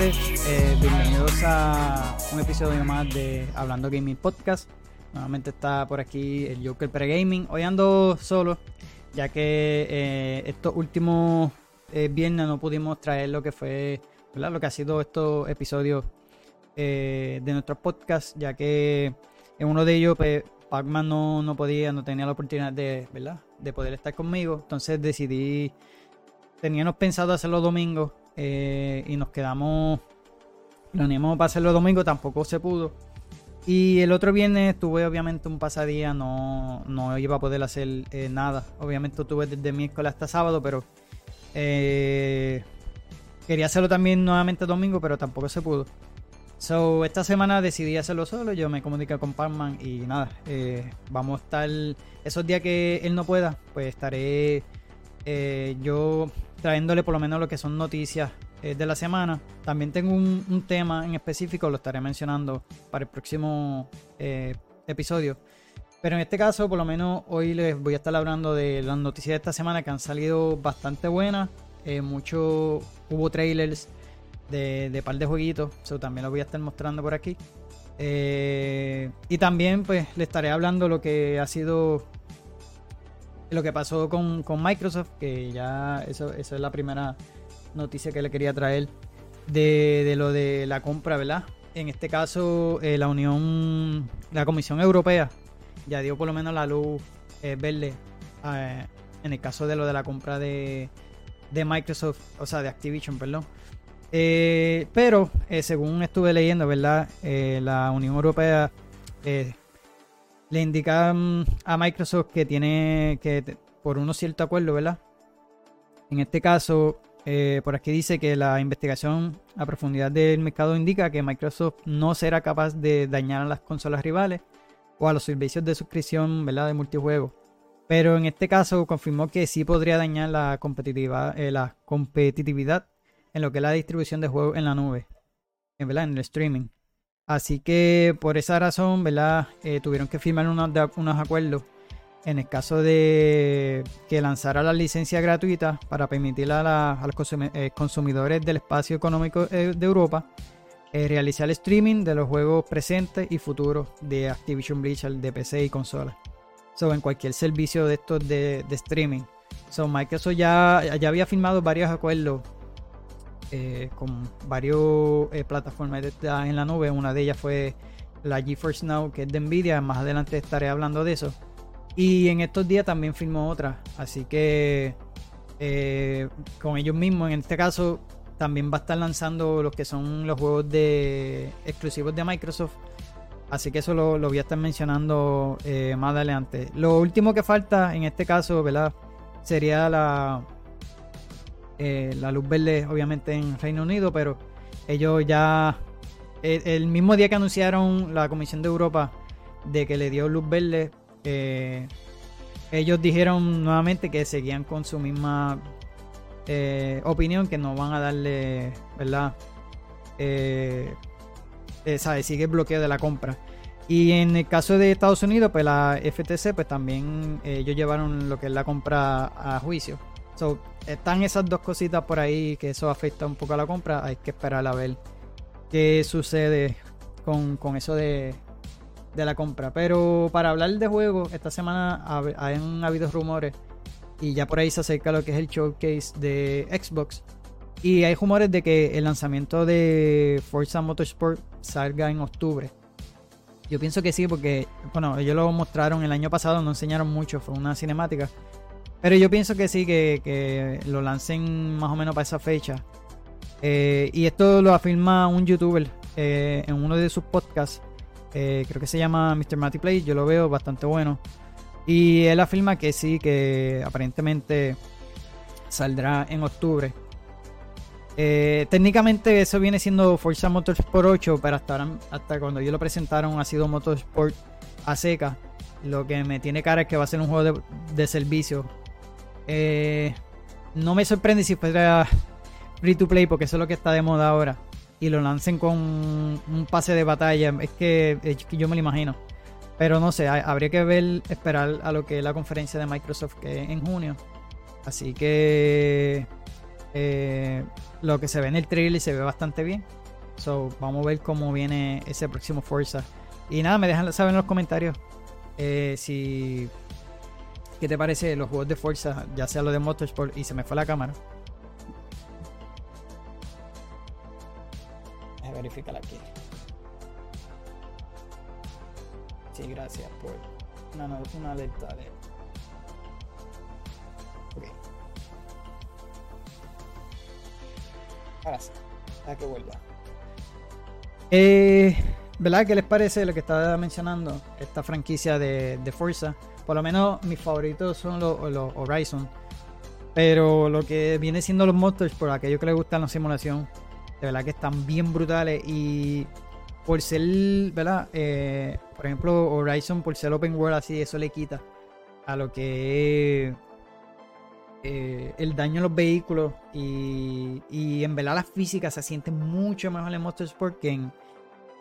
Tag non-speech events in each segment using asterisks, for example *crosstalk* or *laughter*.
eh, bienvenidos a un episodio más de Hablando Gaming Podcast. Nuevamente está por aquí el Joker Pre-Gaming. Hoy ando solo, ya que eh, estos últimos eh, viernes no pudimos traer lo que fue, ¿verdad? Lo que ha sido estos episodios de nuestro podcast, ya que en uno de ellos pues, Pacman no, no podía, no tenía la oportunidad de, ¿verdad? de poder estar conmigo. Entonces decidí, teníamos pensado hacerlo domingo eh, y nos quedamos, planeamos para hacerlo domingo, tampoco se pudo. Y el otro viernes tuve obviamente un pasadía, no, no iba a poder hacer eh, nada. Obviamente tuve desde miércoles hasta sábado, pero eh, quería hacerlo también nuevamente domingo, pero tampoco se pudo. So, esta semana decidí hacerlo solo, yo me comuniqué con Parman y nada, vamos a estar, esos días que él no pueda, pues estaré yo trayéndole por lo menos lo que son noticias eh, de la semana. También tengo un, tema en específico, lo estaré mencionando para el próximo eh, episodio. Pero en este caso, por lo menos hoy les voy a estar hablando de las noticias de esta semana que han salido bastante buenas. Eh, mucho, hubo trailers de, de par de jueguitos, eso también lo voy a estar mostrando por aquí. y también pues les estaré hablando lo que ha sido lo que pasó con, Microsoft, que ya eso, esa es la primera noticia que le quería traer de, lo de la compra, ¿verdad? En este caso, eh, la Unión, la Comisión Europea ya dio por lo menos la luz eh, verde eh, en el caso de lo de la compra de, de Microsoft, o sea, de Activision, perdón. pero según estuve leyendo, ¿verdad? la Unión Europea le indican a Microsoft que tiene que, por unos cierto acuerdo, ¿verdad? En este caso, eh, por aquí dice que la investigación a profundidad del mercado indica que Microsoft no será capaz de dañar a las consolas rivales o a los servicios de suscripción, ¿verdad? De multijuegos. Pero en este caso confirmó que sí podría dañar la competitividad, eh, la competitividad en lo que es la distribución de juegos en la nube, ¿verdad? En el streaming. Así que por esa razón, ¿verdad? Eh, tuvieron que firmar unos, unos, acuerdos en el caso de que lanzara la licencia gratuita para permitir a, los eh, consumidores del espacio económico eh, de Europa realizar el streaming de los juegos presentes y futuros de Activision Blizzard de PC y consola. So, en cualquier servicio de estos de, streaming. So, Microsoft ya, ya había firmado varios acuerdos eh, con varias eh, plataformas en la nube. Una de ellas fue la GeForce Now, que es de Nvidia. Más adelante estaré hablando de eso. Y en estos días también firmó otra. Así que eh, con ellos mismos, en este caso, también va a estar lanzando los que son los juegos de exclusivos de Microsoft. Así que eso lo, voy a estar mencionando más adelante. Lo último que falta en este caso, ¿verdad? Sería la, eh, la luz verde obviamente en Reino Unido, pero ellos ya, el, mismo día que anunciaron la Comisión de Europa de que le dio luz verde, eh, ellos dijeron nuevamente que seguían con su misma eh, opinión, que no van a darle, ¿verdad? ¿sabe? Sigue el bloqueo de la compra. Y en el caso de Estados Unidos, pues la FTC, pues también ellos llevaron lo que es la compra a juicio están esas dos cositas por ahí que eso afecta un poco a la compra. Hay que esperar a ver qué sucede con, eso de, la compra. Pero para hablar de juegos, esta semana han habido rumores y ya por ahí se acerca lo que es el showcase de Xbox. Y hay rumores de que el lanzamiento de Forza Motorsport salga en octubre. Yo pienso que sí, porque, bueno, ellos lo mostraron el año pasado, no enseñaron mucho, fue una cinemática. Pero yo pienso que sí, que, lo lancen más o menos para esa fecha. Eh, y esto lo afirma un youtuber eh, en uno de sus podcasts. Eh, creo que se llama Mr. Matty Play. Yo lo veo bastante bueno. Y él afirma que sí, que aparentemente saldrá en octubre. técnicamente eso viene siendo Forza Motorsport 8, pero hasta, hasta cuando ellos lo presentaron ha sido Motorsport a seca. Lo que me tiene cara es que va a ser un juego de, de servicio eh, no me sorprende si fuera free to play, porque eso es lo que está de moda ahora. Y lo lancen con un pase de batalla. Es que, yo me lo imagino. Pero no sé, habría que ver, esperar a lo que es la conferencia de Microsoft que es en junio. Así que Eh, lo que se ve en el trailer se ve bastante bien. So, vamos a ver cómo viene ese próximo Forza. Y nada, me dejan saber en los comentarios eh, si. ¿Qué te parece los juegos de Forza? Ya sea lo de Motorsport y se me fue la cámara. Déjame verificar aquí. Sí, gracias por una, una alerta de. Ok. Ahora sí, ya que vuelva. Eh, ¿Verdad? ¿Qué les parece lo que estaba mencionando? Esta franquicia de, de Forza. Por lo menos mis favoritos son los, Horizon. Pero lo que viene siendo los Motors, por aquellos que les gustan la simulación, de verdad que están bien brutales. Y por ser, ¿verdad? Eh, por ejemplo, Horizon, por ser open world así, eso le quita a lo que eh, el daño en los vehículos. Y, y en verdad la física se siente mucho mejor en Motorsport que en,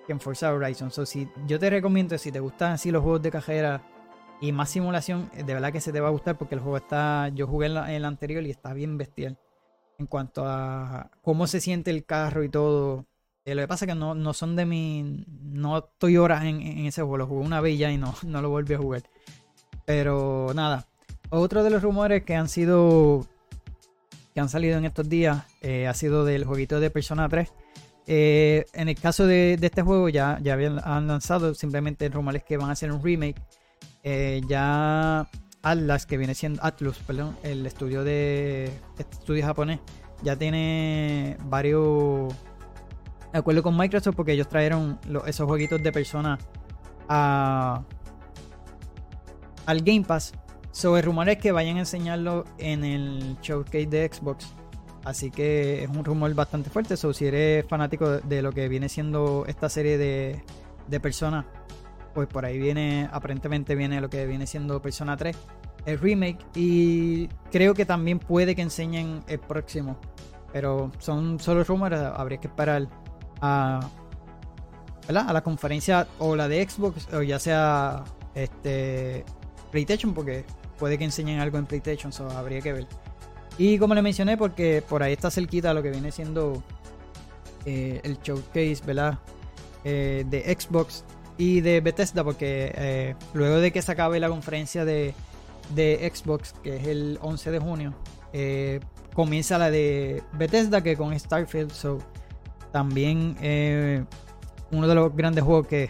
que en Forza Horizon. So, si, yo te recomiendo, si te gustan así los juegos de cajera y más simulación, eh, de verdad que se te va a gustar porque el juego está. Yo jugué en, el anterior y está bien bestial. En cuanto a cómo se siente el carro y todo. Eh, lo que pasa es que no, no son de mi. No estoy horas en, ese juego. Lo jugué una vez y no, *laughs* no lo volví a jugar. Pero nada. Otro de los rumores que han sido. que han salido en estos días. Eh, ha sido del jueguito de Persona 3. Eh, en el caso de, este juego ya, ya han lanzado simplemente rumores que van a hacer un remake. Eh, ya Atlas, que viene siendo Atlus, perdón, el estudio de este estudio japonés, ya tiene varios acuerdos con Microsoft porque ellos trajeron esos jueguitos de persona a, al Game Pass. Sobre rumores que vayan a enseñarlo en el showcase de Xbox Así que es un rumor bastante fuerte. So, si eres fanático de lo que viene siendo esta serie de, de Persona, pues por ahí viene, aparentemente viene lo que viene siendo Persona 3, el remake. Y creo que también puede que enseñen el próximo. Pero son solo rumores, habría que esperar a, a la conferencia o la de Xbox o ya sea este PlayStation, porque puede que enseñen algo en PlayStation, so habría que ver. Y como le mencioné, porque por ahí está cerquita lo que viene siendo eh, el showcase, ¿verdad? Eh, de Xbox y de Bethesda, porque eh, luego de que se acabe la conferencia de, de Xbox, que es el 11 de junio, comienza la de Bethesda, que con Starfield, so, también uno de los grandes juegos que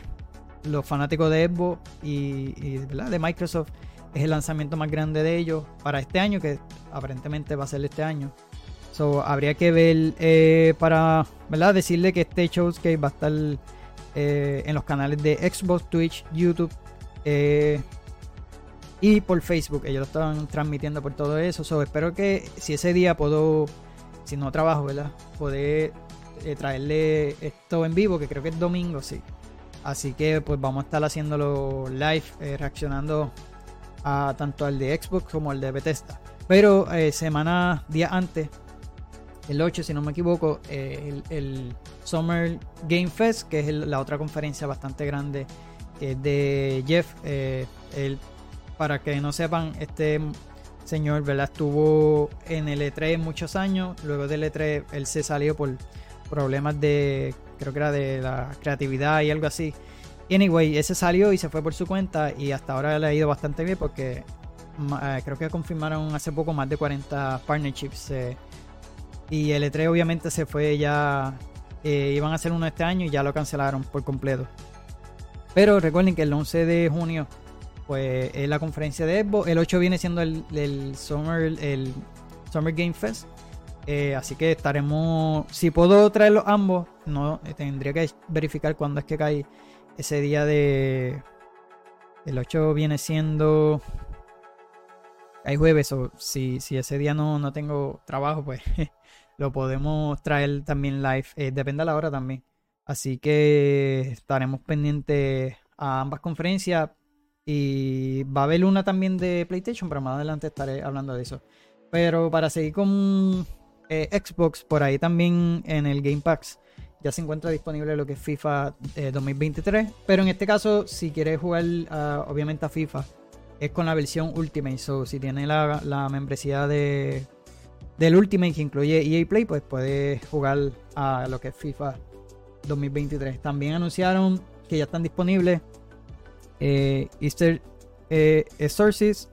los fanáticos de Xbox y, de Microsoft es el lanzamiento más grande de ellos para este año, que aparentemente va a ser este año. So, habría que ver eh, para decirle que este showcase va a estar eh, en los canales de Xbox, Twitch, YouTube eh, y por Facebook. Ellos lo estaban transmitiendo por todo eso. So, espero que si ese día puedo, si no trabajo, ¿verdad? Poder traerle esto en vivo, que creo que es domingo, sí. Así que pues vamos a estar haciéndolo live, reaccionando a tanto al de Xbox como al de Bethesda. Pero eh, semana, día antes, el 8 si no me equivoco, eh, el, Summer Game Fest, que es la otra conferencia bastante grande de Jeff. Eh, para que no sepan, este señor ¿verdad? estuvo en el E3 muchos años. Luego del E3 él se salió por problemas de, creo que era de la creatividad y algo así. Anyway, ese salió y se fue por su cuenta y hasta ahora le ha ido bastante bien porque eh, creo que confirmaron hace poco más de 40 partnerships. Eh, y el E3 obviamente se fue ya, eh, iban a hacer uno este año y ya lo cancelaron por completo. Pero recuerden que el 11 de junio pues es la conferencia de Xbox. El 8 viene siendo el, Summer, el Summer Game Fest. así que estaremos. Si puedo traerlos ambos, no tendría que verificar cuándo es que cae ese día de... El 8 viene siendo... Hay jueves, o si, si ese día no, no tengo trabajo, pues *laughs* lo podemos traer también live. Eh, depende de la hora también. Así que estaremos pendientes a ambas conferencias. Y va a haber una también de PlayStation, pero más adelante estaré hablando de eso. Pero para seguir con eh, Xbox, por ahí también en el Game Pass ya se encuentra disponible lo que es FIFA 2023. Eh, Pero en este caso, si quieres jugar ah, obviamente a FIFA, es con la versión Ultimate. So, si tienes la, membresía de, del Ultimate que incluye EA Play, pues puedes jugar a lo que es FIFA 2023. También anunciaron que ya están disponibles eh, Easter eh, Sources,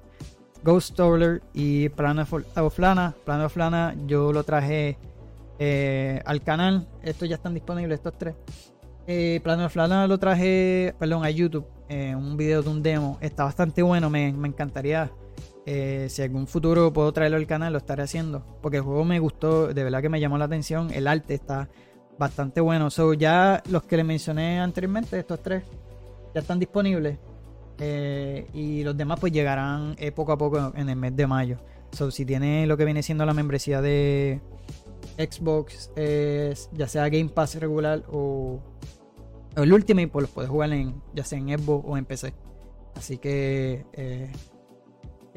Ghost Stoller y Plan of Lana. Plan of Lana yo lo traje eh, al canal. Estos ya están disponibles, estos tres. Eh, Plan of Lana lo traje, perdón, a YouTube. un video de un demo. Está bastante bueno, me, me encantaría. Si algún futuro puedo traerlo al canal, lo estaré haciendo. Porque el juego me gustó, de verdad que me llamó la atención. El arte está bastante bueno. So, ya los que le mencioné anteriormente, estos tres, ya están disponibles. Eh, y los demás pues llegarán eh, poco a poco en el mes de mayo. So, si tiene lo que viene siendo la membresía de Xbox, ya sea Game Pass regular o, el Ultimate, pues los puedes jugar en, ya sea en Xbox o en PC. Así que eh,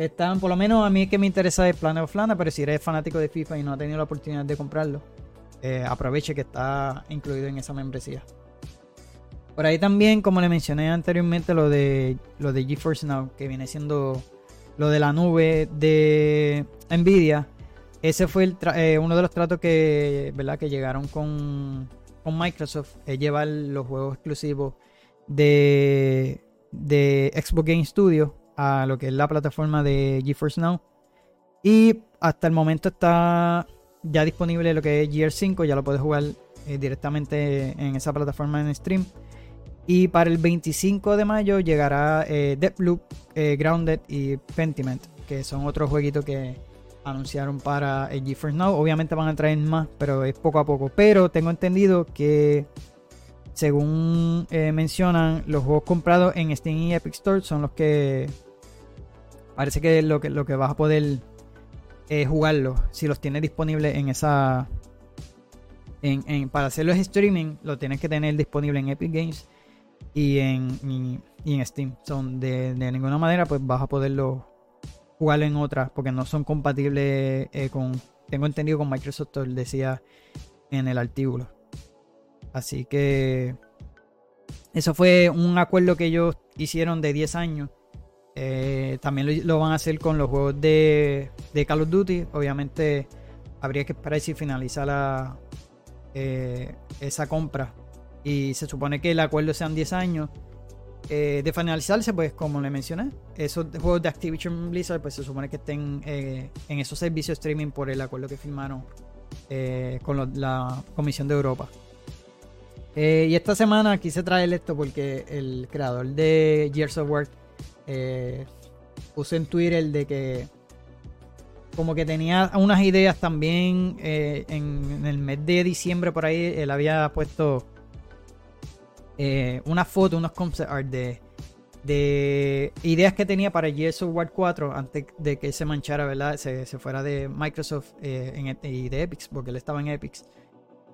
están, por lo menos a mí que me interesa el Planet of Lana, pero si eres fanático de FIFA y no ha tenido la oportunidad de comprarlo, aproveche que está incluido en esa membresía. Por ahí también, como le mencioné anteriormente, lo de lo de GeForce Now, que viene siendo lo de la nube de Nvidia. Ese fue eh, uno de los tratos que, ¿verdad? que llegaron con, Microsoft, es llevar los juegos exclusivos de, de Xbox Game Studio a lo que es la plataforma de GeForce Now. Y hasta el momento está ya disponible lo que es Gear 5, ya lo puedes jugar eh, directamente en esa plataforma en stream. Y para el 25 de mayo llegará eh, Deathloop, eh, Grounded y Pentiment, que son otros jueguitos que anunciaron para el GeForce Now. Obviamente van a traer más, pero es poco a poco. Pero tengo entendido que, según eh, mencionan, los juegos comprados en Steam y Epic Store son los que parece que lo que, lo que vas a poder eh, jugarlo si los tienes disponibles en esa. En, en, para hacerlos streaming, lo tienes que tener disponible en Epic Games y en, en Steam. Son de, ninguna manera, pues vas a poderlo jugar en otras porque no son compatibles eh, con, tengo entendido, con Microsoft, decía en el artículo. Así que eso fue un acuerdo que ellos hicieron de 10 años. Eh, también lo, van a hacer con los juegos de, de, Call of Duty. Obviamente habría que esperar si finaliza la, eh, esa compra y se supone que el acuerdo sean 10 años. Eh, de finalizarse, pues como le mencioné, esos juegos de Activision Blizzard, pues se supone que estén en esos servicios streaming por el acuerdo que firmaron con la Comisión de Europa. Y esta semana quise traer esto porque el creador de Gears of War puso en Twitter de que como que tenía unas ideas también en el mes de diciembre por ahí, él había puesto eh, una foto, unos concept art de, de ideas que tenía para Gears of War 4 antes de que se manchara, ¿verdad? Se, fuera de Microsoft eh, y de Epic, porque él estaba en Epic.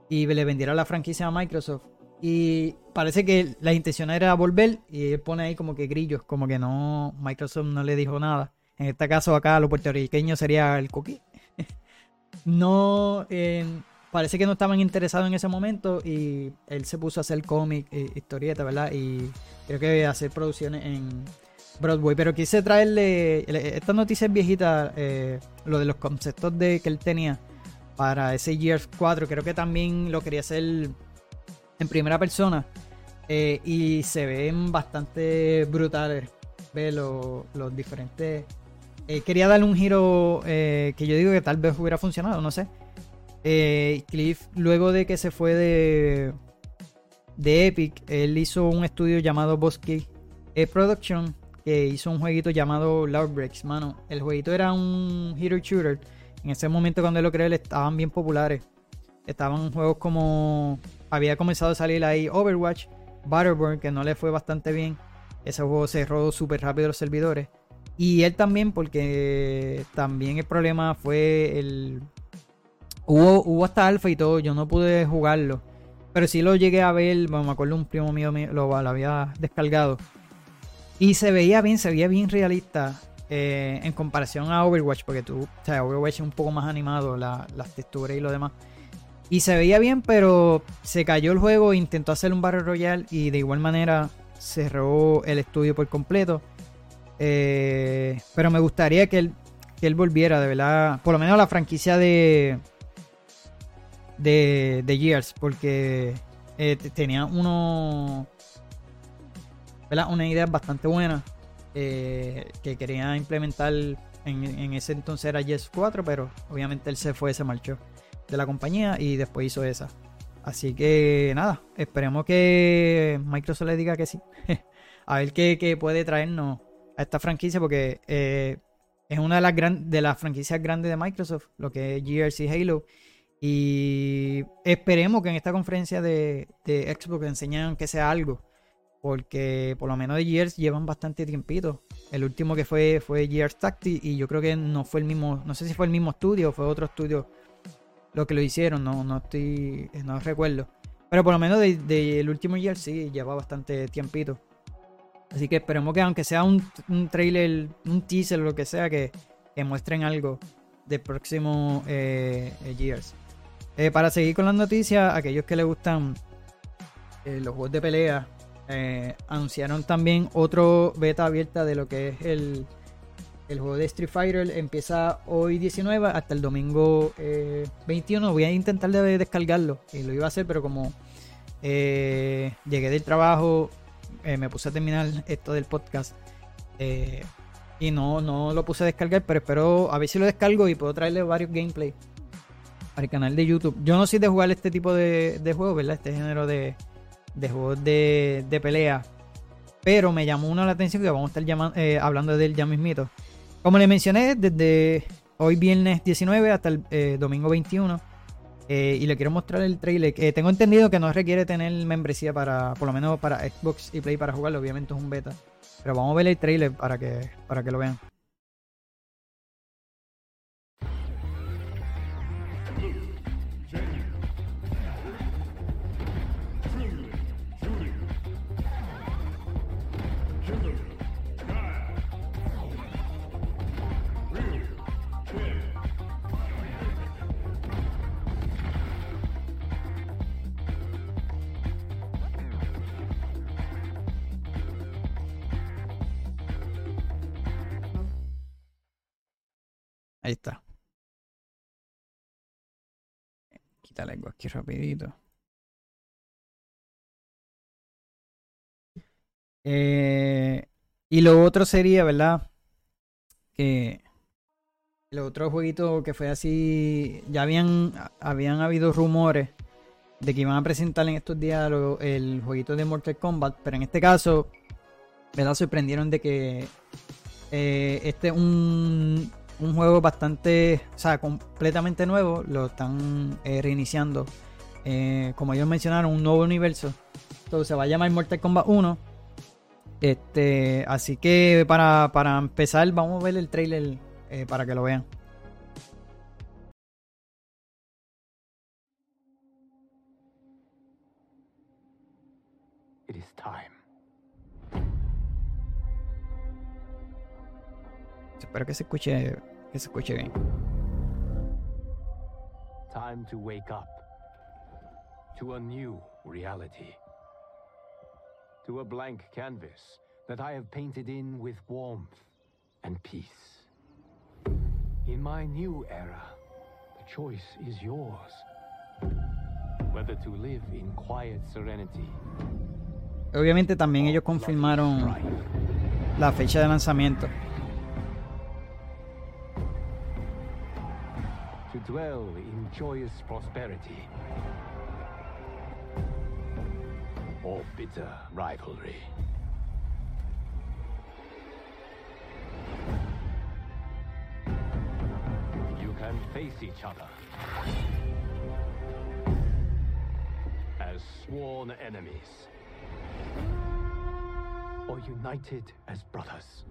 Y le vendiera la franquicia a Microsoft. Y parece que la intención era volver y él pone ahí como que grillos, como que no, Microsoft no le dijo nada. En este caso acá lo puertorriqueño sería el cookie. *laughs* no, parece que no estaban interesados en ese momento y él se puso a hacer cómic, eh, historieta, ¿verdad? Y creo que hacer producciones en Broadway. Pero quise traerle, esta noticia es viejita, eh, lo de los conceptos de, que él tenía para ese Years 4. Creo que también lo quería hacer en primera persona. Eh, y se ven bastante brutales. Ve los diferentes. quería darle un giro que yo digo que tal vez hubiera funcionado, no sé eh, Cliff, luego de que se fue de, de Epic, él hizo un estudio llamado Bosque Production, que hizo un jueguito llamado Loud Breaks. Mano, el jueguito era un hero shooter. En ese momento cuando lo creé estaban bien populares. Estaban juegos como... Había comenzado a salir ahí Overwatch, Battleborn, que no le fue bastante bien. Ese juego cerró súper rápido los servidores. Y él también, porque también el problema fue el Hubo, hasta alfa y todo, yo no pude jugarlo. Pero sí lo llegué a ver, me acuerdo un primo mío, lo, había descargado. Y se veía bien, se veía bien realista eh, en comparación a Overwatch, porque tú, o sea, Overwatch es un poco más animado, las texturas y lo demás. Y se veía bien, pero se cayó el juego, intentó hacer un Battle Royale y de igual manera cerró el estudio por completo. Eh, pero me gustaría que él volviera, de verdad, por lo menos la franquicia de de, de Gears, porque eh, tenía uno, una idea bastante buena eh, que quería implementar en, ese entonces era Gears 4, pero obviamente él se fue, se marchó de la compañía y después hizo esa. Así que nada, esperemos que Microsoft le diga que sí. *laughs* a ver qué, puede traernos a esta franquicia porque eh, es una de las, gran, de las franquicias grandes de Microsoft, lo que es y Halo. Y esperemos que en esta conferencia de, de Xbox enseñen que sea algo. Porque por lo menos de Gears llevan bastante tiempito. El último que fue fue Gears Tactics y yo creo que no fue el mismo, no sé si fue el mismo estudio o fue otro estudio lo que lo hicieron, no, no estoy, no recuerdo. Pero por lo menos del de, último Gears sí lleva bastante tiempito. Así que esperemos que aunque sea un, un trailer, un teaser, lo que sea, que, que muestren algo del próximo eh, Gears. Eh, para seguir con las noticias, aquellos que les gustan eh, los juegos de pelea, eh, anunciaron también otro beta abierta de lo que es el, el juego de Street Fighter. Empieza hoy 19 hasta el domingo 21. Voy a intentar de descargarlo. Y lo iba a hacer, pero como llegué del trabajo, me puse a terminar esto del podcast. y no, no lo puse a descargar, pero espero a ver si lo descargo y puedo traerle varios gameplays al canal de YouTube. Yo no soy de jugar este tipo de, de juegos, ¿verdad? Este género de, de juegos de, de, pelea. Pero me llamó uno la atención que vamos a estar eh, hablando de él ya mismito. Como le mencioné, desde hoy viernes 19 hasta el eh, domingo 21. Eh, y le quiero mostrar el trailer. tengo entendido que no requiere tener membresía para, por lo menos para Xbox y Play para jugarlo. Obviamente es un beta. Pero vamos a ver el trailer para que, para que lo vean. Ahí está. Quítale algo aquí rapidito. Eh, y lo otro sería, ¿verdad? Que el otro jueguito que fue así, ya habían, habían habido rumores de que iban a presentar en estos días el jueguito de Mortal Kombat, pero en este caso, ¿verdad? Sorprendieron de que eh, este es un, un juego bastante, o sea, completamente nuevo, lo están eh, reiniciando. Eh, como ellos mencionaron, un nuevo universo. Entonces se va a llamar Mortal Kombat 1. Este, así que para, para empezar, vamos a ver el trailer eh, para que lo vean. It is. Espero que se escuche, que se escuche bien. Time to wake up to a new reality. To a blank canvas that I have painted in with warmth and peace. In my new era, the choice is yours. Whether to live in quiet serenity. Obviamente también ellos confirmaron la fecha de lanzamiento. To dwell in joyous prosperity or bitter rivalry. You can face each other as sworn enemies or united as brothers.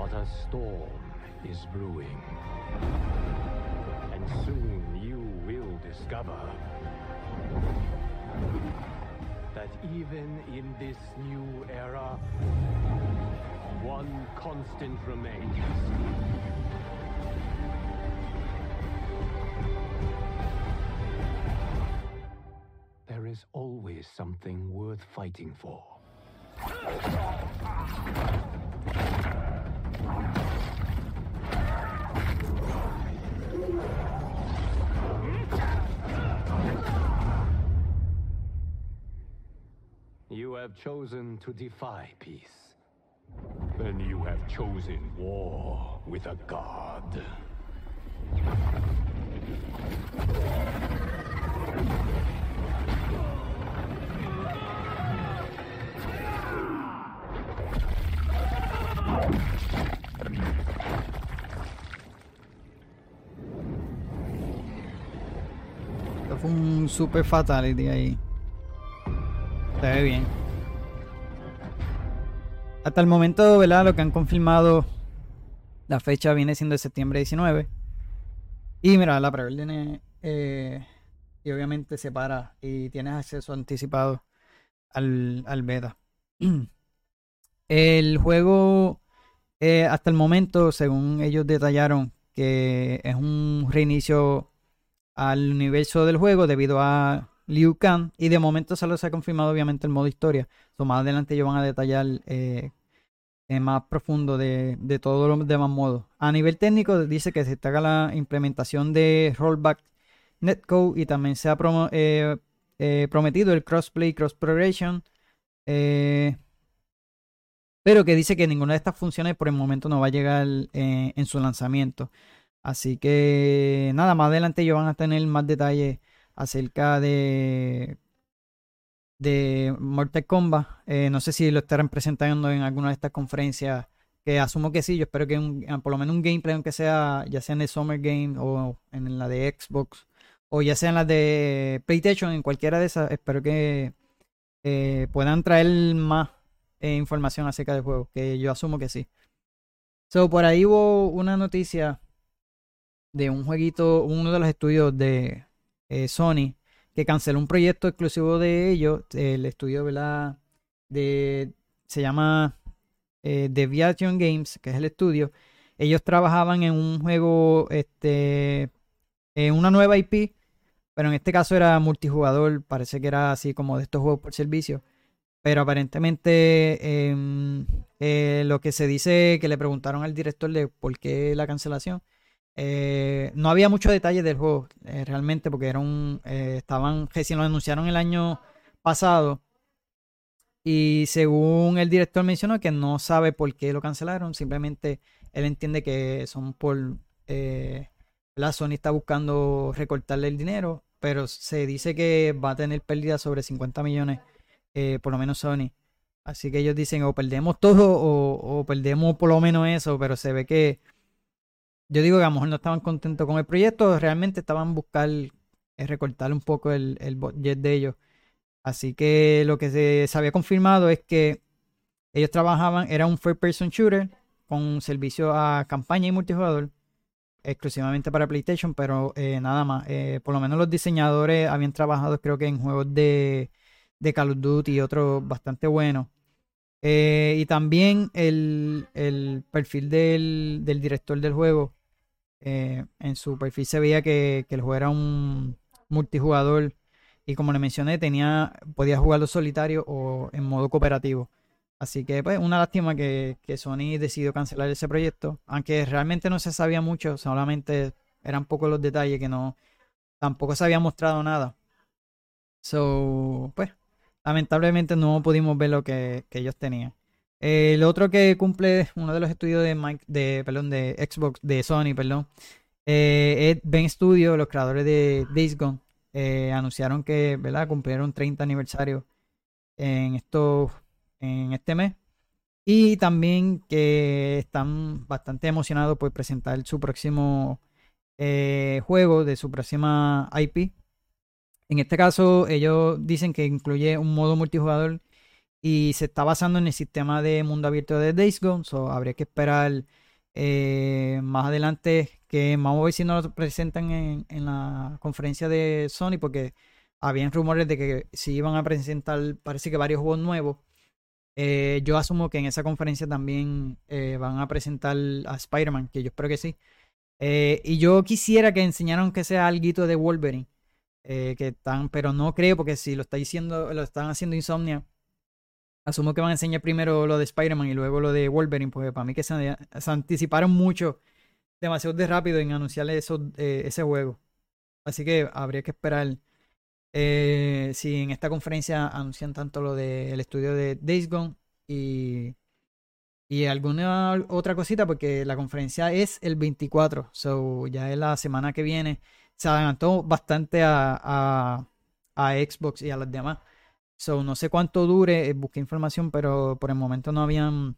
But a storm is brewing. And soon you will discover that even in this new era, one constant remains. There is always something worth fighting for. You have chosen to defy peace. Then you have chosen war with a god. Super fatality ahí. Se ve bien. Hasta el momento, ¿verdad? Lo que han confirmado, la fecha viene siendo de septiembre 19. Y mira, la preorden eh, y obviamente se para y tienes acceso anticipado al, al beta. *clears throat* El juego, eh, hasta el momento, según ellos detallaron, que es un reinicio al universo del juego debido a Liu Kang. Y de momento solo se ha confirmado, obviamente, el modo historia. So, más adelante ellos van a detallar eh, eh, más profundo de, de todos los demás modos. A nivel técnico, dice que se destaca la implementación de rollback netcode y también se ha eh, eh, prometido el crossplay, cross progression. pero que dice que ninguna de estas funciones por el momento no va a llegar en su lanzamiento. Así que nada, más adelante ellos van a tener más detalles acerca de de Mortal Kombat. Eh, no sé si lo estarán presentando en alguna de estas conferencias, que asumo que sí. Yo espero que un- ah, por lo menos un gameplay, aunque sea ya sea en el Summer Game o en la de Xbox, o ya sea en la de PlayStation, en cualquiera de esas, espero que eh, puedan traer más eh, información acerca del juego, que yo asumo que sí. So, por ahí hubo una noticia de un jueguito, uno de los estudios de eh, Sony, que canceló un proyecto exclusivo de ellos, el estudio, ¿verdad? De, se llama eh, Deviation Games, que es el estudio. Ellos trabajaban en un juego, este, en una nueva IP, pero en este caso era multijugador, parece que era así como de estos juegos por servicio. Pero aparentemente em, eh, lo que se dice que le preguntaron al director de por qué la cancelación. Eh, no había mucho detalle del juego eh, realmente porque era un eh, estaban lo anunciaron el año pasado. Y según el director mencionó que no sabe por qué lo cancelaron simplemente él entiende que son por eh, la Sony está buscando recortarle el dinero pero se dice que va a tener pérdidas sobre 50 millones eh, por lo menos Sony. Así que ellos dicen o perdemos todo o, o perdemos por lo menos eso pero se ve que yo digo que a lo mejor no estaban contentos con el proyecto, realmente estaban buscar eh, recortar un poco el, el budget de ellos. Así que lo que se, había confirmado es que ellos trabajaban, era un first person shooter con servicio a campaña y multijugador, exclusivamente para PlayStation, pero eh, nada más. Eh, por lo menos los diseñadores habían trabajado creo que en juegos de, de Call of Duty y otros bastante buenos. Y también el, el perfil del, del director del juego eh, en su perfil se veía que, el juego era un multijugador y como le mencioné tenía podía jugarlo solitario o en modo cooperativo. Así que pues una lástima que, que Sony decidió cancelar ese proyecto aunque realmente no se sabía mucho solamente eran pocos los detalles que no tampoco se había mostrado nada. So pues lamentablemente no pudimos ver lo que, que ellos tenían el otro que cumple uno de los estudios de Mike, de, perdón, de Xbox, de Sony, perdón, eh, es Ben Studio, los creadores de Days Gone, eh, anunciaron que, ¿verdad? Cumplieron 30 aniversario en esto, en este mes. Y también que están bastante emocionados por presentar su próximo eh, juego de su próxima IP. En este caso, ellos dicen que incluye un modo multijugador y se está basando en el sistema de mundo abierto de Days Gone, so habría que esperar eh, más adelante que vamos a ver si nos lo presentan en, la conferencia de Sony porque habían rumores de que si iban a presentar parece que varios juegos nuevos. Eh, yo asumo que en esa conferencia también eh, van a presentar a Spider-Man que yo espero que sí. Y yo quisiera que enseñaran que sea algo de Wolverine que están pero no creo porque si lo está diciendo lo están haciendo Insomnia asumo que van a enseñar primero lo de Spider-Man y luego lo de Wolverine, porque para mí que se, anticiparon mucho, demasiado de rápido en anunciarle eso, eh, ese juego. Así que habría que esperar eh, si en esta conferencia anuncian tanto lo del estudio de Days Gone y, y alguna otra cosita, porque la conferencia es el 24, so ya es la semana que viene. Se adelantó bastante a, a, a Xbox y a las demás. So, no sé cuánto dure, eh, busqué información, pero por el momento no habían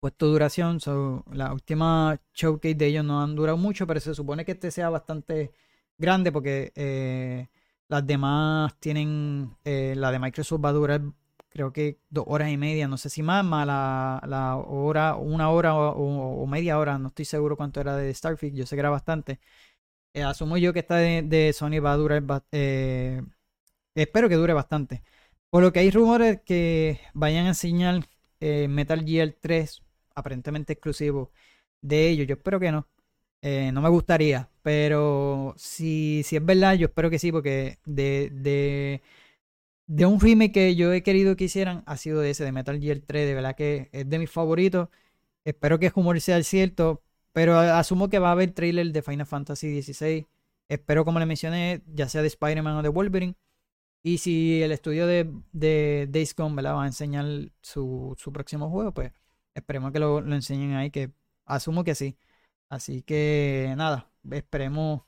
puesto duración. So, la última showcase de ellos no han durado mucho, pero se supone que este sea bastante grande porque eh, las demás tienen, eh, la de Microsoft va a durar creo que dos horas y media, no sé si más, más la, la hora, una hora o, media hora, no estoy seguro cuánto era de Starfield, yo sé que era bastante. asumo yo que esta de, de Sony va a durar, espero que dure bastante. Por lo que hay rumores que vayan a enseñar eh, Metal Gear 3, aparentemente exclusivo de ellos. Yo espero que no. Eh, no me gustaría, pero si, si es verdad, yo espero que sí, porque de, de, de un remake que yo he querido que hicieran ha sido de ese, de Metal Gear 3. De verdad que es de mis favoritos. Espero que el rumor sea cierto, pero asumo que va a haber trailer de Final Fantasy XVI. Espero, como le mencioné, ya sea de Spider-Man o de Wolverine. Y si el estudio de, de va a enseñar su, su próximo juego, pues esperemos que lo, lo, enseñen ahí, que asumo que sí. Así que nada, esperemos.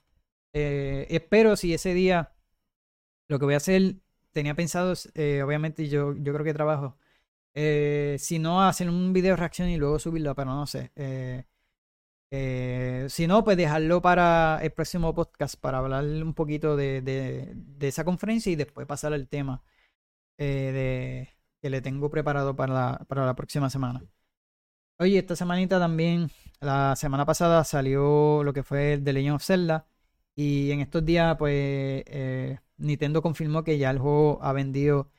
Eh, espero si ese día lo que voy a hacer, tenía pensado, eh, obviamente yo, yo creo que trabajo, eh, si no hacer un video reacción y luego subirlo, pero no sé. Eh, eh, si no, pues dejarlo para el próximo podcast para hablar un poquito de, de, esa conferencia y después pasar al tema eh, de, que le tengo preparado para la, para la próxima semana. Oye, esta semanita también, la semana pasada salió lo que fue el The Legend of Zelda y en estos días pues eh, Nintendo confirmó que ya el juego ha vendido,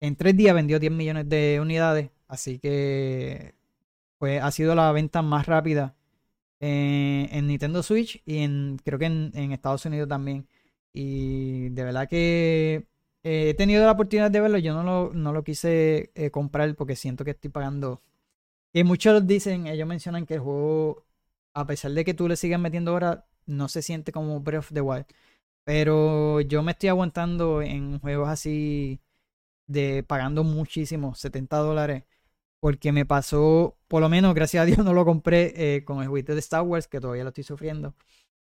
en tres días vendió 10 millones de unidades, así que pues ha sido la venta más rápida en Nintendo Switch y en creo que en, Estados Unidos también. Y de verdad que eh, he tenido la oportunidad de verlo. Yo no lo, no lo quise eh, comprar porque siento que estoy pagando. Y muchos dicen, ellos mencionan que el juego, a pesar de que tú le sigas metiendo horas, no se siente como Breath of the Wild. Pero yo me estoy aguantando en juegos así de pagando muchísimo, 70 dólares porque me pasó, por lo menos, gracias a Dios, *laughs* no lo compré eh, con el juguete de Star Wars, que todavía lo estoy sufriendo.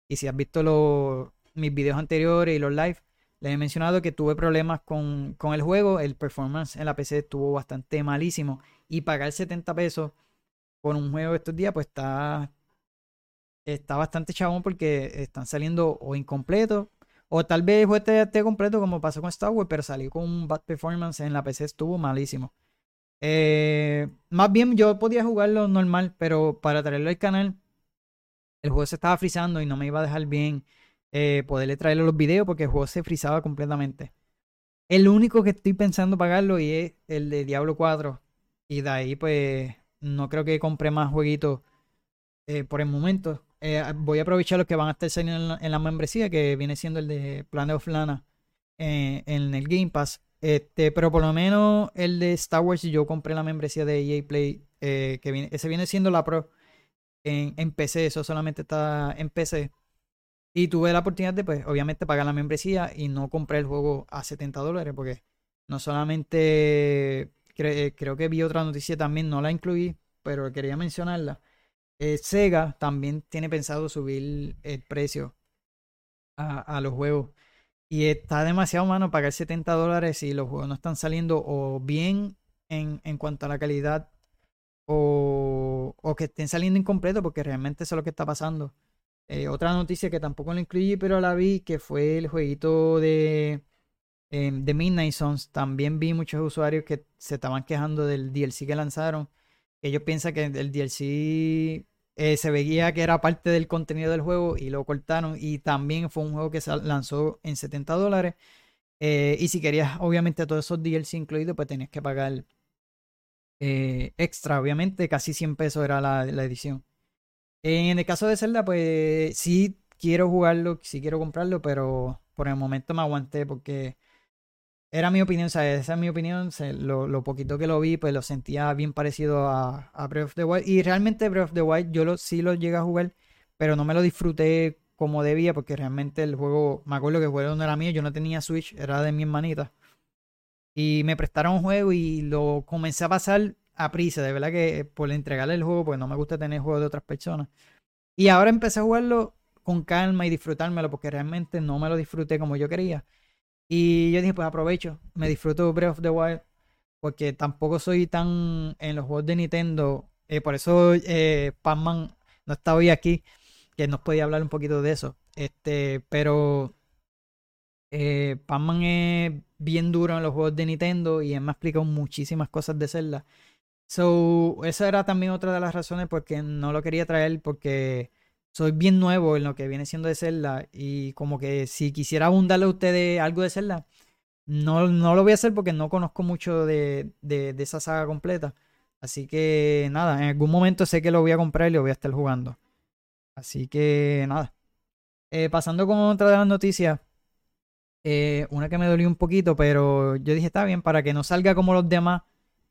Y si has visto mis videos anteriores y los live, les he mencionado que tuve problemas con, con, el juego. El performance en la PC estuvo bastante malísimo. Y pagar 70 pesos por un juego estos días, pues está, está bastante chabón porque están saliendo o incompletos. O tal vez el juego esté completo como pasó con Star Wars, pero salió con un bad performance en la PC, estuvo malísimo. Eh, más bien yo podía jugarlo normal, pero para traerlo al canal, el juego se estaba frizando y no me iba a dejar bien eh, poderle traerle los videos porque el juego se frizaba completamente. El único que estoy pensando pagarlo y es el de Diablo 4. Y de ahí pues no creo que compre más jueguitos eh, por el momento. voy a aprovechar los que van a estar saliendo en la, membresía, que viene siendo el de Planet of Lana en el Game Pass. Este, pero por lo menos el de Star Wars, yo compré la membresía de EA Play, eh, que viene, ese viene siendo la Pro en, PC, eso solamente está en PC. Y tuve la oportunidad de, pues, obviamente pagar la membresía y no compré el juego a 70 dólares, porque no solamente creo que vi otra noticia también, no la incluí, pero quería mencionarla. Eh, Sega también tiene pensado subir el precio a los juegos. Y está demasiado mano pagar 70 dólares si los juegos no están saliendo o bien en, en cuanto a la calidad o, o, que estén saliendo incompletos porque realmente eso es lo que está pasando. Eh, otra noticia que tampoco lo incluí pero la vi que fue el jueguito de, eh, de Midnight Suns. También vi muchos usuarios que se estaban quejando del DLC que lanzaron. Ellos piensan que el DLC eh, se veía que era parte del contenido del juego y lo cortaron. Y también fue un juego que se lanzó en 70 dólares. Eh, y si querías, obviamente, todos esos DLC incluidos, pues tenías que pagar eh, extra, obviamente. Casi 100 pesos era la, la, edición. En el caso de Zelda, pues sí quiero jugarlo, sí quiero comprarlo, pero por el momento me aguanté porque era mi opinión, o sea, esa es mi opinión. lo, poquito que lo vi, pues lo sentía bien parecido a, a, Breath of the Wild. Y realmente Breath of the Wild yo lo, sí lo llegué a jugar, pero no me lo disfruté como debía, porque realmente el juego, me acuerdo que el juego no era mío, yo no tenía Switch, era de mi hermanita. Y me prestaron un juego y lo comencé a pasar a prisa, de verdad que por entregarle el juego, pues no me gusta tener juegos de otras personas. Y ahora empecé a jugarlo con calma y disfrutármelo, porque realmente no me lo disfruté como yo quería. Y yo dije, pues aprovecho, me disfruto Breath of the Wild, porque tampoco soy tan en los juegos de Nintendo. Eh, por eso eh, Pac-Man no está hoy aquí, que nos podía hablar un poquito de eso. Este, pero eh, Pac-Man es bien duro en los juegos de Nintendo y él me ha explicado muchísimas cosas de Zelda. So, esa era también otra de las razones porque no lo quería traer, porque soy bien nuevo en lo que viene siendo de Zelda y como que si quisiera abundarle a ustedes algo de Zelda, no, no lo voy a hacer porque no conozco mucho de, de, esa saga completa. Así que nada, en algún momento sé que lo voy a comprar y lo voy a estar jugando. Así que nada. Eh, pasando con otra de las noticias. Eh, una que me dolió un poquito, pero yo dije, está bien, para que no salga como los demás,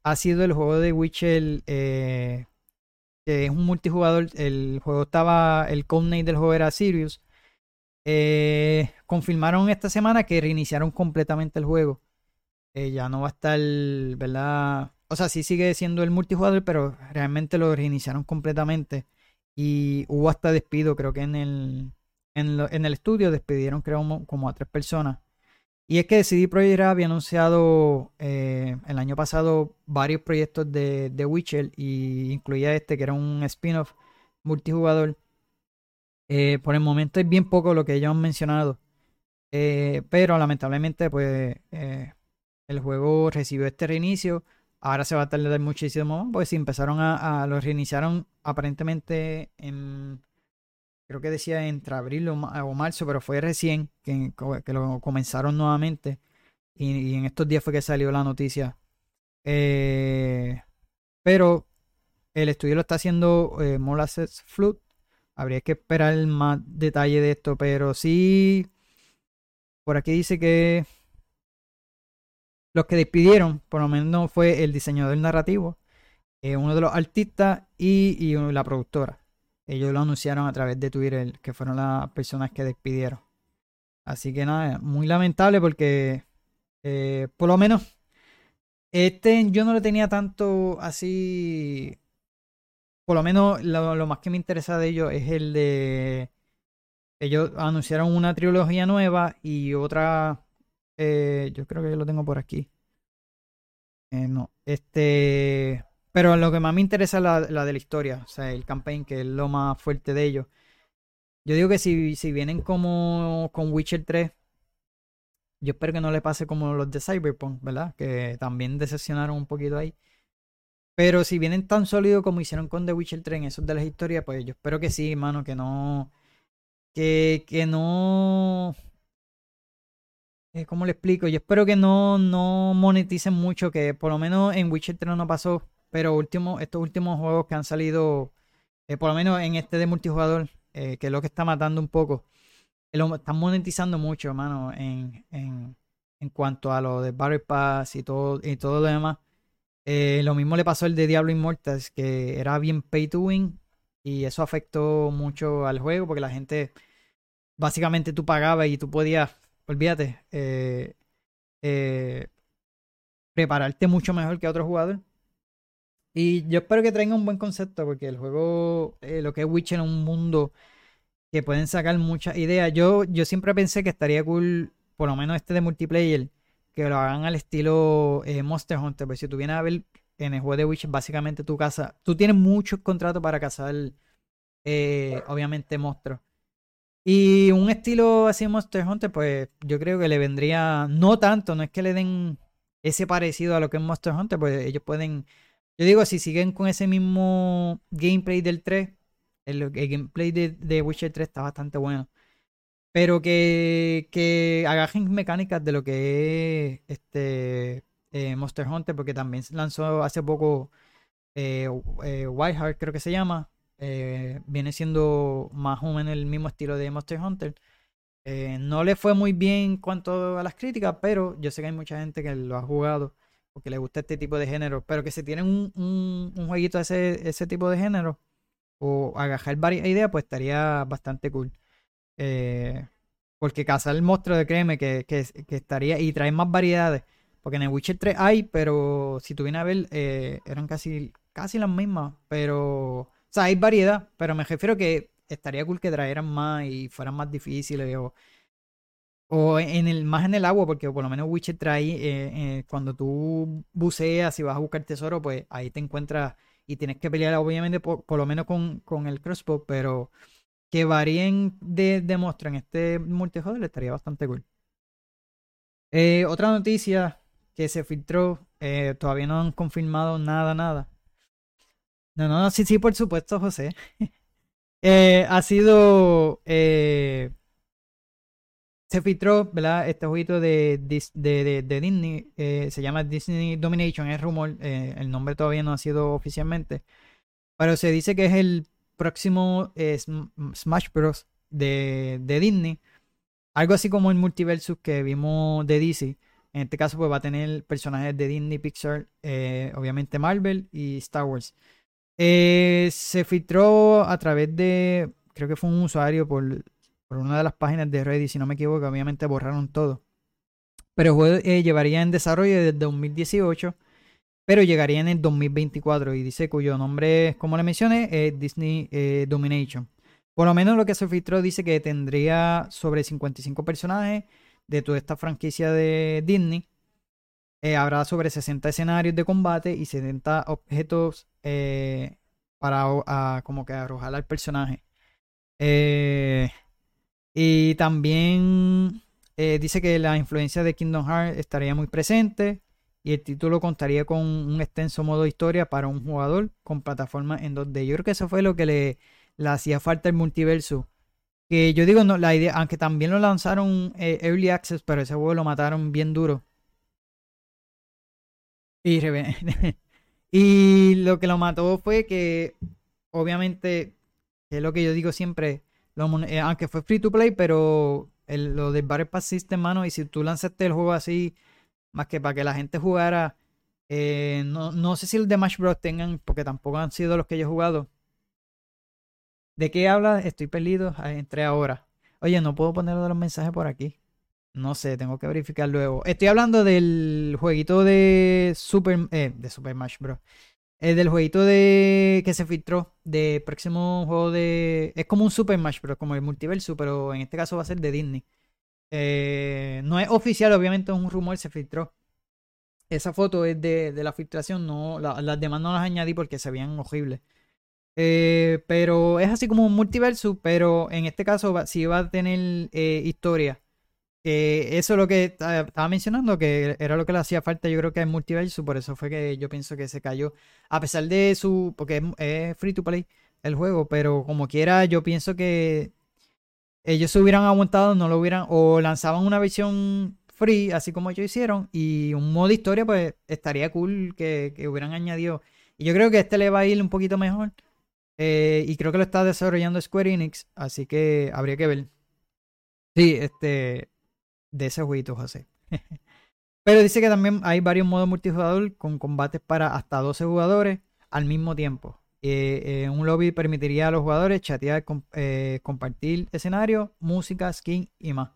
ha sido el juego de Witcher eh, que es un multijugador. El juego estaba, el codename del juego era Sirius. Eh, confirmaron esta semana que reiniciaron completamente el juego. Eh, ya no va a estar, ¿verdad? O sea, sí sigue siendo el multijugador, pero realmente lo reiniciaron completamente. Y hubo hasta despido, creo que en el, en, en el estudio despidieron, creo, como a tres personas. Y es que CD Projekt había anunciado eh, el año pasado varios proyectos de, de Witcher y incluía este que era un spin-off multijugador. Eh, por el momento es bien poco lo que ellos han mencionado. Eh, pero lamentablemente pues el juego recibió este reinicio. Ahora se va a tardar muchísimo pues si empezaron a, a lo reiniciaron aparentemente en creo que decía entre abril o, marzo, pero fue recién que, lo comenzaron nuevamente. Y, en estos días fue que salió la noticia. Eh, pero el estudio lo está haciendo eh, Molasses Flood. Habría que esperar más detalle de esto, pero sí. Por aquí dice que los que despidieron, por lo menos fue el diseñador narrativo, eh, uno de los artistas y la productora. Ellos lo anunciaron a través de Twitter, que fueron las personas que despidieron. Así que nada, muy lamentable porque eh, por lo menos este yo no lo tenía tanto así. Por lo menos lo, más que me interesa de ellos es el de. Ellos anunciaron una trilogía nueva y otra. Eh, yo creo que yo lo tengo por aquí. Eh, no, este. Pero lo que más me interesa es la, de la historia, o sea, el campaign, que es lo más fuerte de ellos. Yo digo que si, si vienen como con Witcher 3, yo espero que no le pase como los de Cyberpunk, ¿verdad? Que también decepcionaron un poquito ahí. Pero si vienen tan sólidos como hicieron con The Witcher 3 en esos de las historias, pues yo espero que sí, hermano, que no. Que, que no. Eh, ¿Cómo le explico? Yo espero que no, no moneticen mucho, que por lo menos en Witcher 3 no pasó pero último, estos últimos juegos que han salido, eh, por lo menos en este de multijugador, eh, que es lo que está matando un poco, eh, lo están monetizando mucho, hermano, en, en, en cuanto a lo de Battle Pass y todo, y todo lo demás. lo mismo le pasó el de Diablo Immortals, que era bien pay to win, y eso afectó mucho al juego, porque la gente, básicamente tú pagabas y tú podías, olvídate, prepararte mucho mejor que otro jugador y yo espero que traigan un buen concepto, porque el juego, eh, lo que es Witcher es un mundo que pueden sacar muchas ideas. Yo, yo siempre pensé que estaría cool, por lo menos este de multiplayer, que lo hagan al estilo eh, Monster Hunter. Pero si tú vienes a ver en el juego de Witcher, básicamente tu casa, tú tienes muchos contratos para cazar, eh, obviamente, monstruos. Y un estilo así Monster Hunter, pues yo creo que le vendría, no tanto, no es que le den ese parecido a lo que es Monster Hunter, pues ellos pueden yo digo, si siguen con ese mismo gameplay del 3, el, gameplay de, Witcher 3 está bastante bueno. Pero que, que agajen mecánicas de lo que es este eh, Monster Hunter, porque también lanzó hace poco eh, eh Whiteheart, creo que se llama. Eh, viene siendo más o menos el mismo estilo de Monster Hunter. Eh, no le fue muy bien en cuanto a las críticas, pero yo sé que hay mucha gente que lo ha jugado porque le gusta este tipo de género. Pero que si tienen un, un, un jueguito de ese, ese tipo de género o agajar varias ideas, pues estaría bastante cool. Eh, porque cazar el monstruo de créeme que, que, estaría y trae más variedades. Porque en el Witcher 3 hay, pero si tú vienes a ver, eh, eran casi, casi las mismas. Pero, o sea, hay variedad, pero me refiero que estaría cool que trajeran más y fueran más difíciles o, o en el, más en el agua, porque por lo menos Witcher trae, eh, eh, cuando tú buceas y vas a buscar tesoro, pues ahí te encuentras y tienes que pelear obviamente por, lo menos con, con, el crossbow, pero que varíen de, de en este multijugador estaría bastante cool. Eh, otra noticia que se filtró, todavía no han confirmado nada, nada. No, no, sí, sí, por supuesto, José. *laughs* Ha sido. Eh, se filtró, ¿verdad? Este jueguito de, de, de, Disney. Eh, se llama Disney Domination, es rumor. el nombre todavía no ha sido oficialmente. Pero se dice que es el próximo Smash Bros. De, Disney. Algo así como el multiversus que vimos de DC. En este caso, pues va a tener personajes de Disney, Pixar, obviamente Marvel y Star Wars. Eh, se filtró a través de, creo que fue un usuario por, por, una de las páginas de Reddit, si no me equivoco, obviamente borraron todo. Pero juego eh, llevaría en desarrollo desde 2018, pero llegaría en el 2024 y dice cuyo nombre, como le mencioné, es Disney eh, Domination. Por lo menos lo que se filtró dice que tendría sobre 55 personajes de toda esta franquicia de Disney. habrá sobre 60 escenarios de combate y 70 objetos eh, para como que arrojar al personaje. Eh, y también eh, dice que la influencia de Kingdom Hearts estaría muy presente y el título contaría con un extenso modo historia para un jugador con plataforma en 2D. Yo creo que eso fue lo que le, le hacía falta el multiverso. Que yo digo, no, la idea, aunque también lo lanzaron Early Access, pero ese juego lo mataron bien duro. Y *laughs* Y lo que lo mató fue que, obviamente, es lo que yo digo siempre, eh, aunque fue free to play, pero el, lo del Battle Pass System, mano, y si tú lanzaste el juego así, más que para que la gente jugara, eh, no, no sé si el de Smash Bros. tengan, porque tampoco han sido los que yo he jugado. ¿De qué habla? Estoy perdido, ah, entré ahora. Oye, no puedo poner los mensajes por aquí. No sé, tengo que verificar luego. Estoy hablando del jueguito de Super, eh, de Super Smash Bros. El del jueguito de que se filtró de próximo juego de. Es como un Super Smash Bros. como el multiverso, pero en este caso va a ser de Disney. Eh, no es oficial, obviamente es un rumor, se filtró. Esa foto es de, la filtración, no, las demás no las añadí porque se veían horribles. Eh, pero es así como un multiverso, pero en este caso sí va a tener historia eso es lo que estaba mencionando, que era lo que le hacía falta, yo creo que es multiverso, por eso fue que yo pienso que se cayó. A pesar de su, porque es, free to play el juego, pero como quiera, yo pienso que ellos se hubieran aguantado, no lo hubieran, o lanzaban una versión free, así como ellos hicieron, y un modo historia, pues estaría cool que, hubieran añadido. Y yo creo que este le va a ir un poquito mejor. Eh, y creo que lo está desarrollando Square Enix, así que habría que ver. Sí, este, de ese jueguito, José. *laughs* Pero dice que también hay varios modos multijugador con combates para hasta 12 jugadores al mismo tiempo. Eh, eh, un lobby permitiría a los jugadores chatear, eh, compartir escenario, música, skin y más.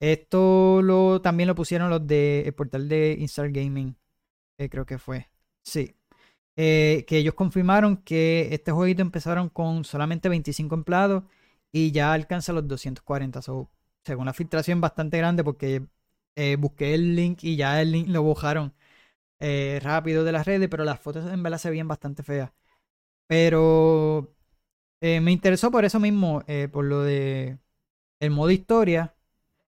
Esto lo, también lo pusieron los del de, portal de Instar Gaming. creo que fue. Sí. que ellos confirmaron que este jueguito empezaron con solamente 25 empleados y ya alcanza los 240. So, según la filtración, bastante grande porque eh, busqué el link y ya el link lo bajaron eh, rápido de las redes, pero las fotos en verdad se veían bastante feas. Pero eh, me interesó por eso mismo, por lo de el modo historia.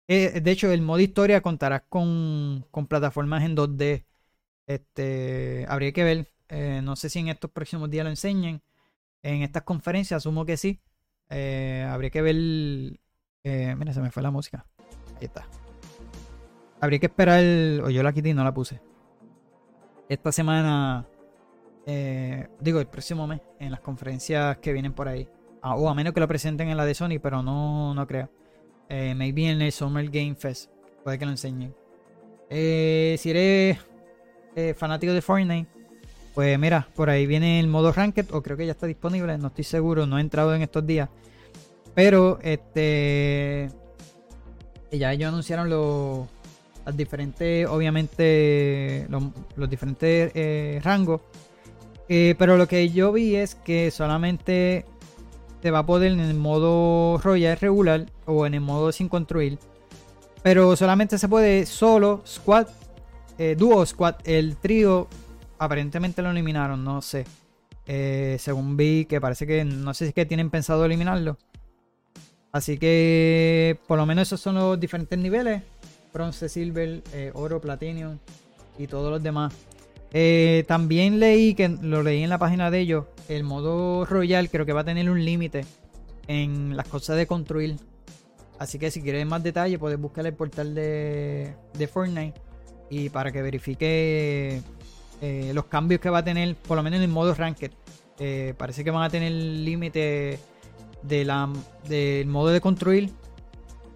de hecho, el modo historia contará con, con plataformas en 2D. Este, habría que ver. no sé si en estos próximos días lo enseñen. En estas conferencias, asumo que sí. habría que ver eh, mira, se me fue la música. Ahí está. Habría que esperar. O yo la quité y no la puse. Esta semana. Eh, digo, el próximo mes. En las conferencias que vienen por ahí. Ah, o a menos que lo presenten en la de Sony, pero no, no creo. Eh, maybe en el Summer Game Fest. Puede que lo enseñen. Eh, si eres fanático de Fortnite, pues mira, por ahí viene el modo Ranked, o creo que ya está disponible, no estoy seguro, no he entrado en estos días. Pero este ya ellos anunciaron los las diferentes, obviamente, los, diferentes eh, rangos. Eh, pero lo que yo vi es que solamente te va a poder en el modo Royal regular o en el modo sin construir. Pero solamente se puede solo, squad, eh, dúo, squad. El trío aparentemente lo eliminaron, no sé. según vi que parece que no sé si es que tienen pensado eliminarlo. Así que por lo menos esos son los diferentes niveles. Bronce, Silver, eh, Oro, Platinum y todos los demás. Eh, también leí que lo leí en la página de ellos. El modo Royal creo que va a tener un límite en las cosas de construir. Así que si quieres más detalle puedes buscar el portal de, de Fortnite. Y para que verifique eh, los cambios que va a tener, por lo menos en el modo Ranked. parece que van a tener límite de la, del modo de construir.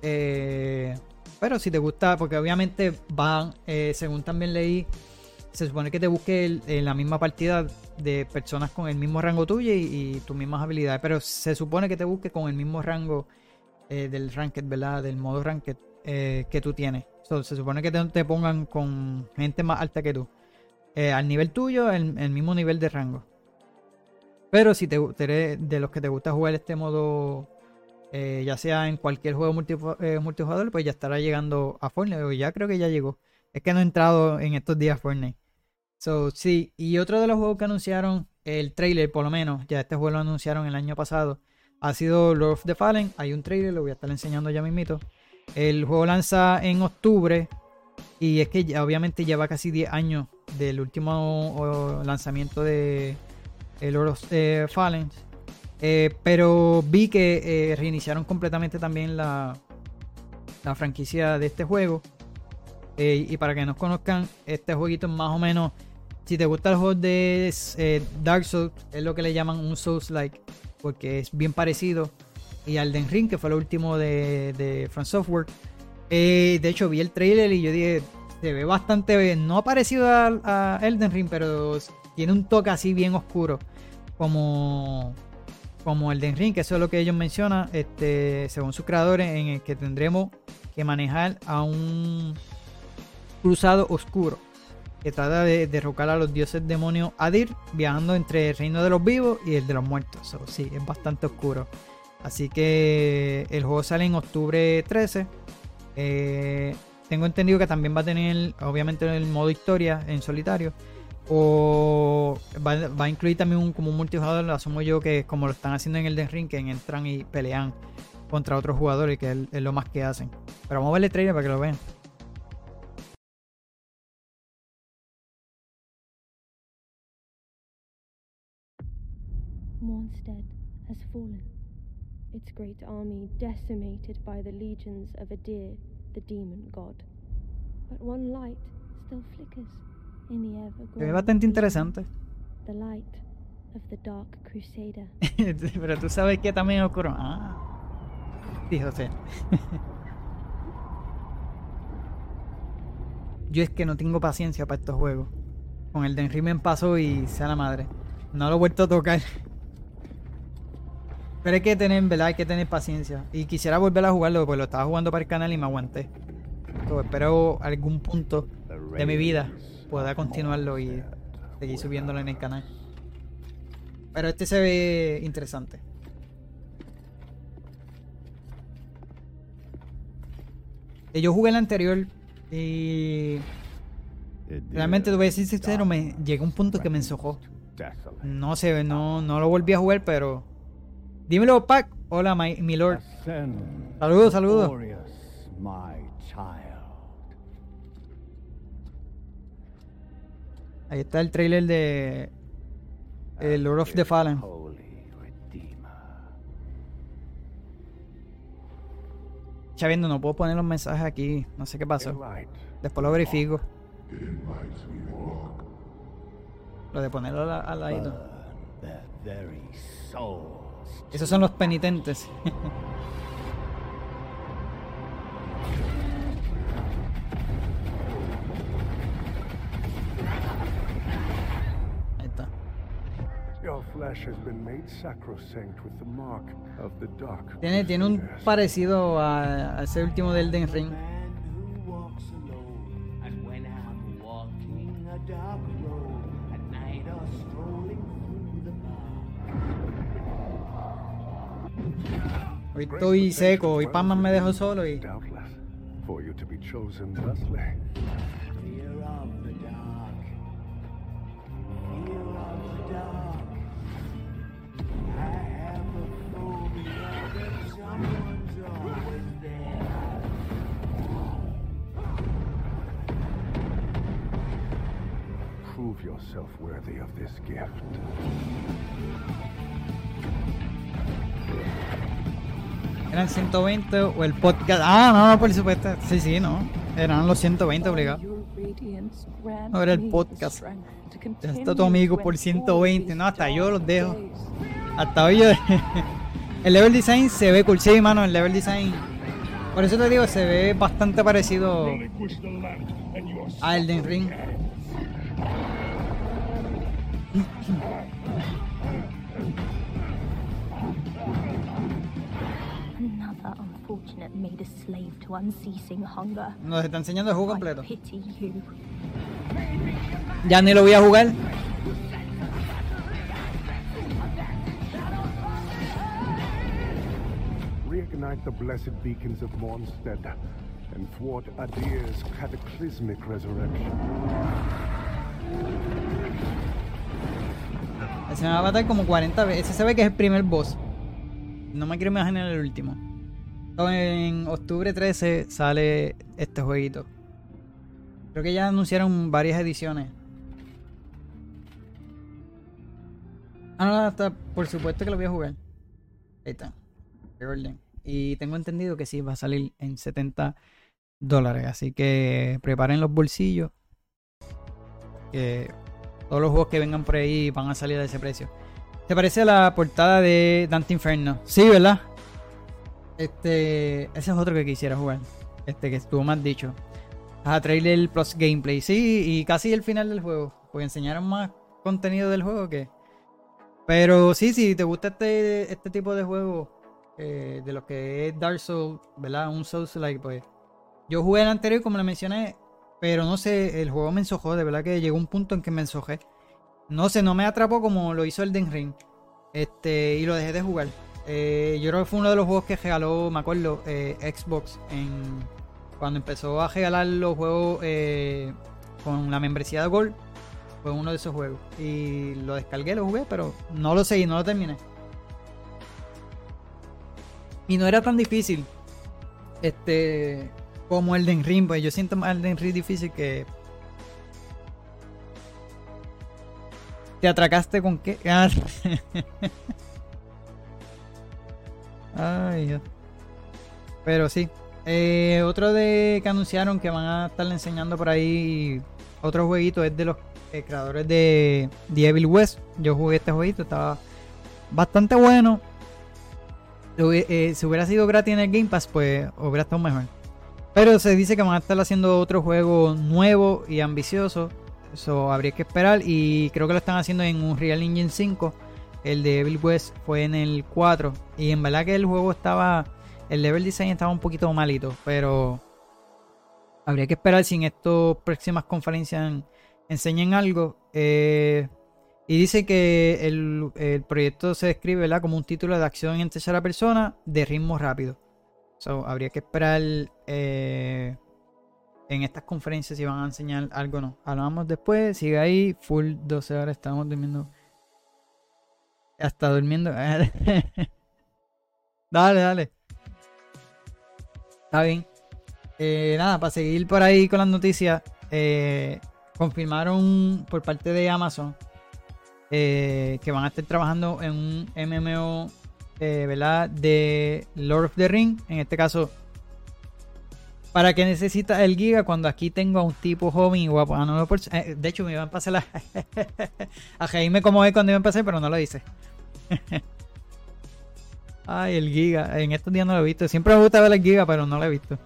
Eh, pero si te gusta, porque obviamente van, eh, según también leí, se supone que te busque en la misma partida de personas con el mismo rango tuyo y, tus mismas habilidades. Pero se supone que te busque con el mismo rango eh, del ranked, ¿verdad? Del modo ranked que tú tienes. se supone que te, pongan con gente más alta que tú. al nivel tuyo, el, el mismo nivel de rango. Pero si te, eres de los que te gusta jugar este modo, eh, ya sea en cualquier juego eh, multijugador, pues ya estará llegando a Fortnite. O ya creo que ya llegó. Es que no he entrado en estos días a Fortnite. So, sí, y otro de los juegos que anunciaron, el trailer por lo menos, ya este juego lo anunciaron el año pasado, ha sido Lord of the Fallen. Hay un trailer, lo voy a estar enseñando ya mismito. El juego lanza en octubre y es que ya, obviamente lleva casi 10 años del último lanzamiento de, el Oro eh, Fallen. Eh, pero vi que eh, reiniciaron completamente también la, la franquicia de este juego. y para que nos conozcan, este jueguito más o menos. Si te gusta el juego de Dark Souls, es lo que le llaman un Souls-like, porque es bien parecido. Y Elden Ring, que fue el último de, de Software. de hecho, vi el trailer y yo dije, se ve bastante, no parecido a, a Elden Ring, pero tiene un toque así bien oscuro, como, como el de Ring, que eso es lo que ellos mencionan, este, según sus creadores, en el que tendremos que manejar a un cruzado oscuro que trata de derrocar a los dioses demonios Adir, viajando entre el reino de los vivos y el de los muertos. sí, es bastante oscuro. Así que el juego sale en octubre 13. Eh, tengo entendido que también va a tener, obviamente, el modo historia en solitario. O va, a incluir también un, como un multijugador, asumo yo que como lo están haciendo en el Den Ring, que entran y pelean contra otros jugadores, que es, lo más que hacen. Pero vamos a verle el trailer para que lo vean. Mornstead has fallen, its great army decimated by the legions of Adir, the demon god. But one light still flickers. Ve bastante interesante. *laughs* Pero tú sabes que también ocurrió. Ah. Sí, José. *laughs* Yo es que no tengo paciencia para estos juegos. Con el Den Rimen pasó y sea la madre. No lo he vuelto a tocar. Pero hay que tener, ¿verdad? Hay que tener paciencia. Y quisiera volver a jugarlo porque lo estaba jugando para el canal y me aguanté. Pero espero algún punto de mi vida pueda continuarlo y seguir subiéndolo en el canal. Pero este se ve interesante. Yo jugué el anterior y realmente te voy a decir sincero, me llegó un punto que me ensojó. No sé, no, no lo volví a jugar, pero dímelo, Pac. Hola, mi lord. Saludos, saludos. Ahí está el trailer de el Lord of the Fallen. Ya viendo, no puedo poner los mensajes aquí. No sé qué pasó. Después lo verifico. Lo de ponerlo al, lado. Esos son los penitentes. *laughs* Your flesh has been made sacrosanct with the mark of the dark. Tiene, tiene un parecido a, a ese último del Elden Ring. Hoy estoy seco, hoy Pac-Man me dejó solo y yourself worthy of this gift. eran 120 o el podcast. Ah, no, no, por supuesto. Sí, sí, no. Eran los 120 obligados. Ahora el podcast. Ya está tu amigo por 120. No, hasta yo los dejo. Hasta hoy yo. *laughs* el level design se ve cool. Sí, mano, el level design. Por eso te digo, se ve bastante parecido a Elden Ring. Another unfortunate made a slave to unceasing hunger. Nos está enseñando el juego I completo. pity you. Ya ni lo voy a jugar. Reignite the blessed beacons of Mornstead and thwart Adir's cataclysmic resurrection. Se me va a matar como 40 veces. Ese se ve que es el primer boss. No me quiero imaginar el último. En octubre 13 sale este jueguito. Creo que ya anunciaron varias ediciones. Ah, no, hasta por supuesto que lo voy a jugar. Ahí está. Y tengo entendido que sí, va a salir en 70 dólares. Así que preparen los bolsillos. Que todos los juegos que vengan por ahí van a salir a ese precio. ¿Te parece la portada de Dante Inferno? Sí, ¿verdad? Este, ese es otro que quisiera jugar. Este que estuvo más dicho. A trailer plus gameplay. Sí, y casi el final del juego. Porque enseñaron más contenido del juego que. Pero sí, si te gusta este, este tipo de juego, eh, de lo que es Dark Souls, ¿verdad? Un Souls like, pues. Yo jugué el anterior, como le mencioné, pero no sé, el juego me ensojó, de verdad que llegó un punto en que me ensojé. No sé, no me atrapó como lo hizo el Den Ring. Este, y lo dejé de jugar. Eh, yo creo que fue uno de los juegos que regaló, me acuerdo, eh, Xbox en cuando empezó a regalar los juegos eh, con la membresía de Gold. Fue uno de esos juegos. Y lo descargué, lo jugué, pero no lo seguí, no lo terminé. Y no era tan difícil. Este. Como el Den Ring, pues yo siento más el Den Ring difícil que. ¿Te atracaste con qué? *laughs* Ah. Ay, Dios. Pero sí. Eh, otro de que anunciaron que van a estar enseñando por ahí. Otro jueguito es de los eh, creadores de The Evil West. Yo jugué este jueguito, estaba bastante bueno. Eh, si hubiera sido gratis en el Game Pass, pues hubiera estado mejor. Pero se dice que van a estar haciendo otro juego nuevo y ambicioso. Eso habría que esperar. Y creo que lo están haciendo en un Real Engine 5. El de Evil West fue en el 4. Y en verdad que el juego estaba. El level design estaba un poquito malito. Pero habría que esperar si en estas próximas conferencias en- enseñen algo. Eh, y dice que el, el proyecto se describe como un título de acción en tercera persona de ritmo rápido. So, habría que esperar eh, en estas conferencias si van a enseñar algo o no. Hablamos después, sigue ahí, full 12 horas, estamos durmiendo. Hasta durmiendo. *laughs* dale, dale. Está bien. Eh, nada, para seguir por ahí con las noticias, eh, confirmaron por parte de Amazon que van a estar trabajando en un MMO eh, ¿verdad? de Lord of the Ring. En este caso, ¿para qué necesita el Giga cuando aquí tengo a un tipo joven y guapo? Ah, no lo por- eh, de hecho, me iba a pasar la... *laughs* a reírme como es cuando iba a empezar, pero no lo hice. *laughs* Ay, el Giga. En estos días no lo he visto. Siempre me gusta ver el Giga, pero no lo he visto.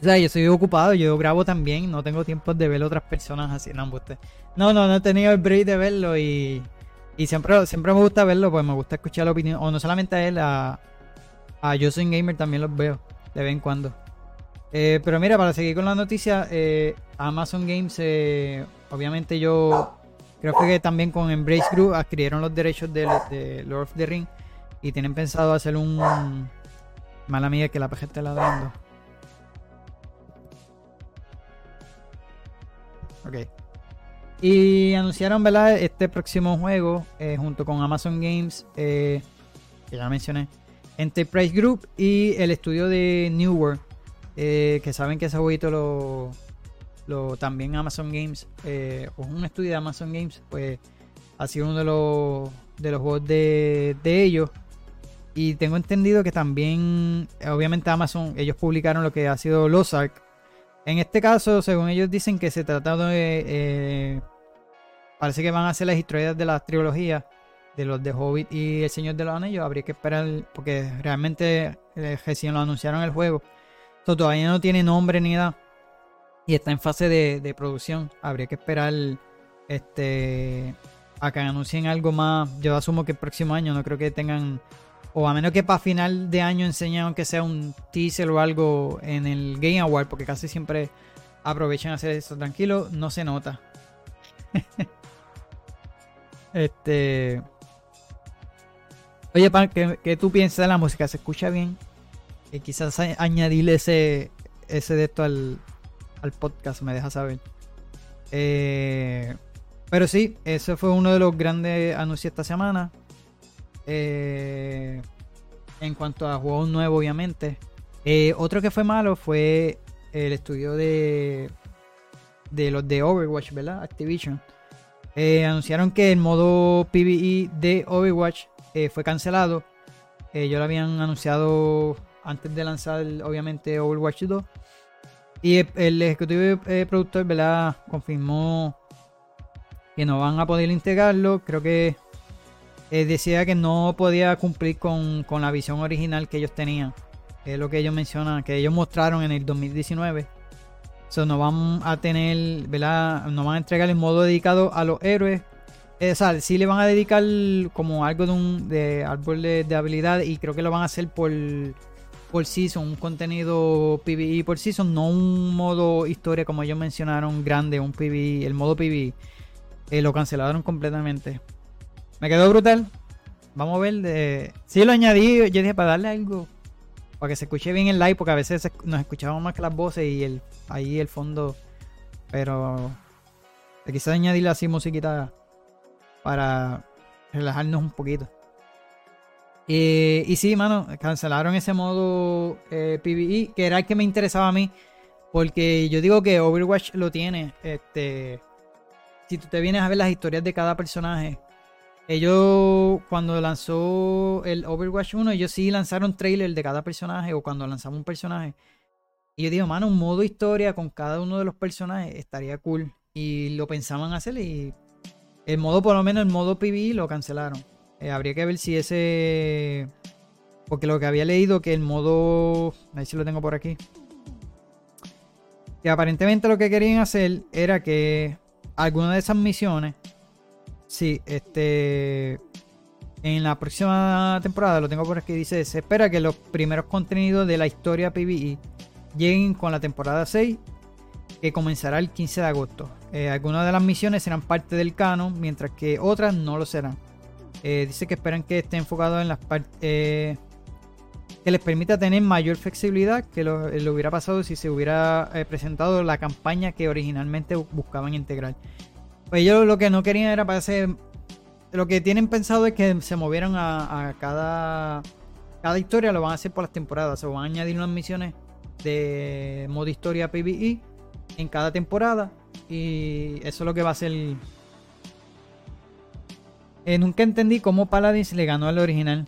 O sea, yo soy ocupado, yo grabo también, no tengo tiempo de ver otras personas así, no, embuste. No, no, no he tenido el break de verlo y, Y siempre, siempre me gusta verlo, pues me gusta escuchar la opinión, o no solamente a él, a, a Yo Soy Gamer también los veo de vez en cuando. Eh, pero mira, para seguir con la noticia, eh, Amazon Games, eh, obviamente yo creo que también con Embrace Group adquirieron los derechos de, Lord of the Ring y tienen pensado hacer un... Mala amiga que la PG está ladrando. Ok. Y anunciaron, ¿verdad? Este próximo juego eh, junto con Amazon Games, eh, que ya mencioné, Enterprise Group y el estudio de New World, eh, que saben que ese jueguito lo, también Amazon Games, o un estudio de Amazon Games, pues ha sido uno de los, de los juegos de, de ellos. Y tengo entendido que también, obviamente Amazon, ellos publicaron lo que ha sido Los Ark. En este caso, según ellos dicen que se trata de... Eh, parece que van a hacer las historias de las trilogías de los de Hobbit y El Señor de los Anillos. Habría que esperar porque realmente eh, recién lo anunciaron el juego. todavía no tiene nombre ni nada. Y está en fase de, de producción. Habría que esperar este a que anuncien algo más. Yo asumo que el próximo año no creo que tengan o a menos que para final de año enseñen aunque sea un teaser o algo en el Game Award, porque casi siempre aprovechan hacer eso. Tranquilo, no se nota. *laughs* este. Oye, Pan, ¿qué, tú piensas de la música? ¿Se escucha bien? Que quizás añadirle ese, ese de esto al, al podcast, me deja saber. Eh, pero sí, ese fue uno de los grandes anuncios esta semana. Eh, en cuanto a juegos nuevos, obviamente. Eh, otro que fue malo fue el estudio de, de los de Overwatch, ¿verdad? Activision. Eh, anunciaron que el modo PvE de Overwatch fue cancelado. ellos lo habían anunciado antes de lanzar, obviamente, Overwatch 2. Y el, ejecutivo productor, ¿verdad? Confirmó que no van a poder integrarlo. Creo que eh, decía que no podía cumplir con, la visión original que ellos tenían. Es lo que ellos mencionan, que ellos mostraron en el 2019. So, no van a tener, ¿verdad? No van a entregar el modo dedicado a los héroes. Eh, o sea, sí le van a dedicar como algo de un de árbol de, habilidad y creo que lo van a hacer por, por season, un contenido PvE por season, no un modo historia como ellos mencionaron grande, un PvE, el modo PvE. Eh, lo cancelaron completamente. Me quedó brutal. Vamos a ver. De... Sí, lo añadí. Yo dije para darle algo. Para que se escuche bien el live. Porque a veces nos escuchamos más que las voces y el ahí el fondo. Pero quizás añadirle así musiquita para relajarnos un poquito. y sí, mano, cancelaron ese modo eh, PvE, que era el que me interesaba a mí. Porque yo digo que Overwatch lo tiene. Este. Si tú te vienes a ver las historias de cada personaje, ellos, cuando lanzó el Overwatch 1, ellos sí lanzaron trailer de cada personaje o cuando lanzamos un personaje. Y yo digo, mano, un modo historia con cada uno de los personajes estaría cool. Y lo pensaban hacer y el modo, por lo menos el modo PvE lo cancelaron. Eh, habría que ver si ese... Porque lo que había leído que el modo... A ver si lo tengo por aquí. Que aparentemente lo que querían hacer era que alguna de esas misiones Sí, este. En la próxima temporada, lo tengo por aquí, dice: Se espera que los primeros contenidos de la historia PvE lleguen con la temporada 6, que comenzará el 15 de agosto. Eh, algunas de las misiones serán parte del canon, mientras que otras no lo serán. Eh, dice que esperan que esté enfocado en las partes. Eh, que les permita tener mayor flexibilidad que lo, lo hubiera pasado si se hubiera presentado la campaña que originalmente buscaban integrar. Pues ellos lo que no querían era para Lo que tienen pensado es que se movieran a, cada. Cada historia lo van a hacer por las temporadas. Se van a añadir unas misiones de modo historia PvE en cada temporada. Y eso es lo que va a ser. Eh, nunca entendí cómo Paladins le ganó al original.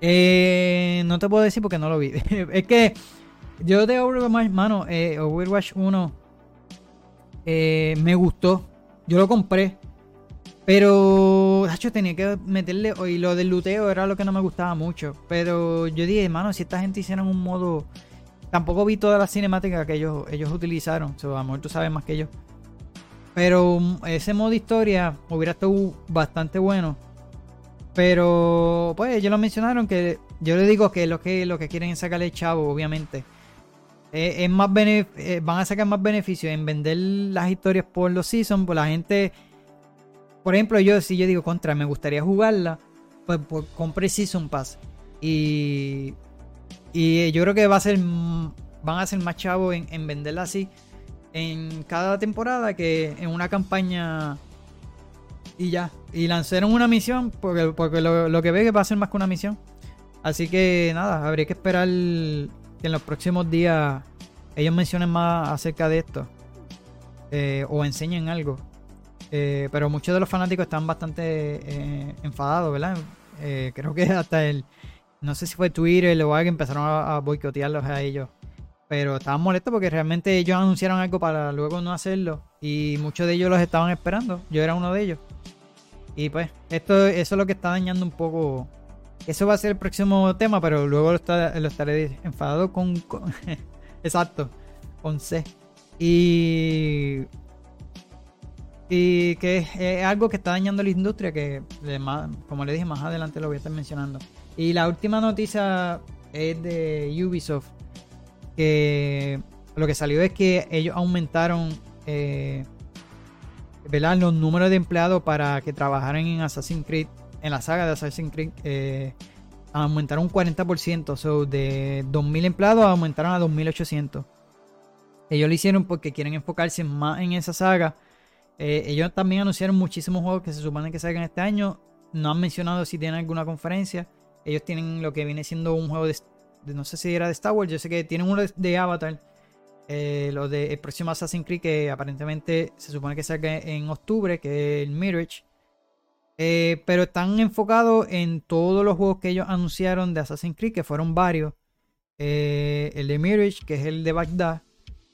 Eh, no te puedo decir porque no lo vi. *laughs* es que yo de Overwatch, mano, eh, Overwatch 1 eh, me gustó. Yo lo compré. Pero, tenía que meterle. Y lo del luteo era lo que no me gustaba mucho. Pero yo dije, hermano, si esta gente hicieron un modo. Tampoco vi toda la cinemática que ellos, ellos utilizaron. O sea, a lo mejor tú sabes más que yo. Pero mm, ese modo historia hubiera estado bastante bueno. Pero, pues, ellos lo mencionaron que yo le digo que lo que, lo que quieren es sacarle chavo, obviamente. Eh, es más eh, van a sacar más beneficio en vender las historias por los seasons, pues la gente. Por ejemplo, yo si yo digo contra, me gustaría jugarla, pues, pues compre Season Pass. Y. Y yo creo que va a ser. Van a ser más chavos en, en venderla así. En cada temporada que en una campaña. Y ya. Y lanzaron una misión. Porque, porque lo, lo que ve que va a ser más que una misión. Así que nada, habría que esperar en los próximos días ellos mencionen más acerca de esto. eh, o enseñen algo. Eh, pero muchos de los fanáticos están bastante eh, enfadados, ¿verdad? Creo que hasta el. No sé si fue Twitter o algo, empezaron a, a boicotearlos a ellos. Pero estaban molestos porque realmente ellos anunciaron algo para luego no hacerlo. Y muchos de ellos los estaban esperando. Yo era uno de ellos. Y pues, esto, eso es lo que está dañando un poco. Eso va a ser el próximo tema, pero luego lo, está- lo estaré enfadado con, *laughs* Exacto, con C. Y. Y que es, algo que está dañando la industria, que como le dije más adelante lo voy a estar mencionando. Y la última noticia es de Ubisoft, que lo que salió es que ellos aumentaron eh, los números de empleados para que trabajaran en Assassin's Creed, en la saga de Assassin's Creed, eh, aumentaron un 40%, so de 2.000 empleados aumentaron a 2.800. Ellos lo hicieron porque quieren enfocarse más en esa saga. Eh, ellos también anunciaron muchísimos juegos que se supone que salgan este año. No han mencionado si tienen alguna conferencia. Ellos tienen lo que viene siendo un juego de, no sé si era de Star Wars, yo sé que tienen uno de, de Avatar. Eh, lo de el próximo Assassin's Creed que aparentemente se supone que salga en octubre, que es el Mirage. Eh, pero están enfocados en todos los juegos que ellos anunciaron de Assassin's Creed, que fueron varios. Eh, el de Mirage, que es el de Baghdad.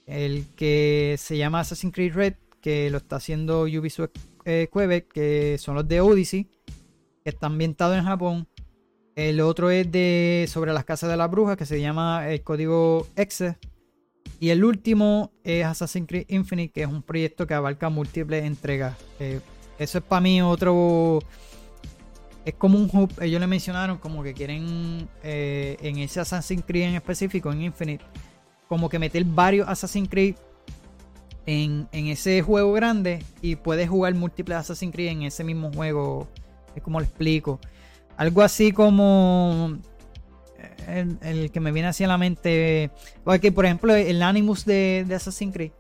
El que se llama Assassin's Creed Red, que lo está haciendo Ubisoft eh, Quebec, que son los de Odyssey, que está ambientado en Japón. El otro es de sobre las casas de la bruja, que se llama el código Exe. Y el último es Assassin's Creed Infinite, que es un proyecto que abarca múltiples entregas. Eh, eso es para mí otro. Es como un hub. Ellos le mencionaron como que quieren eh, en ese Assassin's Creed en específico, en Infinite, como que meter varios Assassin's Creed en, en ese juego grande y puedes jugar múltiples Assassin's Creed en ese mismo juego. Es como lo explico. Algo así como el, el que me viene así a la mente. Porque, por ejemplo, el Animus de Assassin's Creed.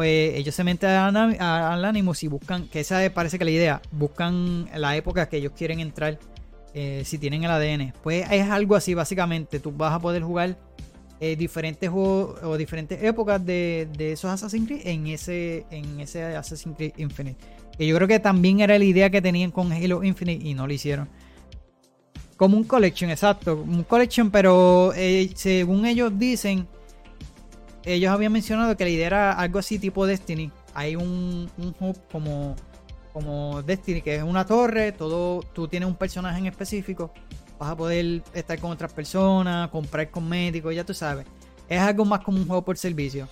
Pues ellos se meten al Animus y buscan. Que esa es- parece que la idea. Buscan la época que ellos quieren entrar. eh, si tienen el ADN. Pues es algo así, básicamente. Tú vas a poder jugar eh, diferentes juegos o diferentes épocas de, de esos Assassin's Creed en ese, en ese Assassin's Creed Infinite. Que yo creo que también era la idea que tenían con Halo Infinite y no lo hicieron. Como un collection, exacto. Un collection, pero eh, según ellos dicen, ellos habían mencionado que la idea era algo así tipo Destiny. Hay un, un hub como, como Destiny, que es una torre, todo, tú tienes un personaje en específico, vas a poder estar con otras personas, comprar cosméticos, ya tú sabes. Es algo más como un juego por servicio.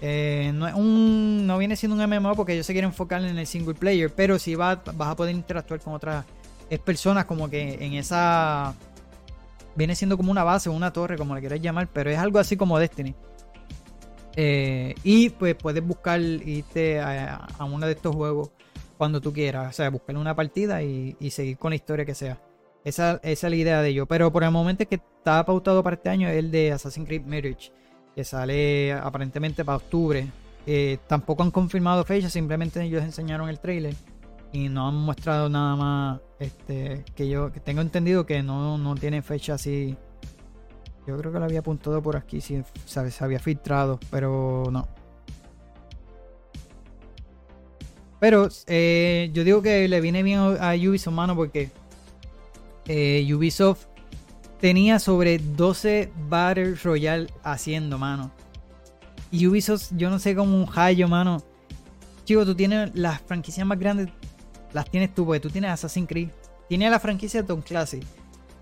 Eh, no, es un, no viene siendo un MMO porque ellos se quieren enfocar en el single player, pero sí va- vas a poder interactuar con otras personas como que en esa viene siendo como una base, una torre, como le quieras llamar, pero es algo así como Destiny. Eh, y pues puedes buscar irte a, uno de estos juegos cuando tú quieras, o sea, buscar una partida y, y seguir con la historia que sea. Esa, esa es la idea de ello. Pero por el momento que está pautado para este año es el de Assassin's Creed Mirage, que sale aparentemente para octubre. Eh, tampoco han confirmado fecha, simplemente ellos enseñaron el trailer y no han mostrado nada más este que yo que tengo entendido que no, no tiene fecha así yo creo que lo había apuntado por aquí si se, había filtrado pero no. Pero eh, yo digo que le viene bien a Ubisoft mano porque eh, Ubisoft tenía sobre 12 Battle Royale haciendo mano. Y Ubisoft yo no sé como un hallo mano. Chico, tú tienes las franquicias más grandes, las tienes tú, porque tú tienes Assassin's Creed, tienes la franquicia Tom Classic.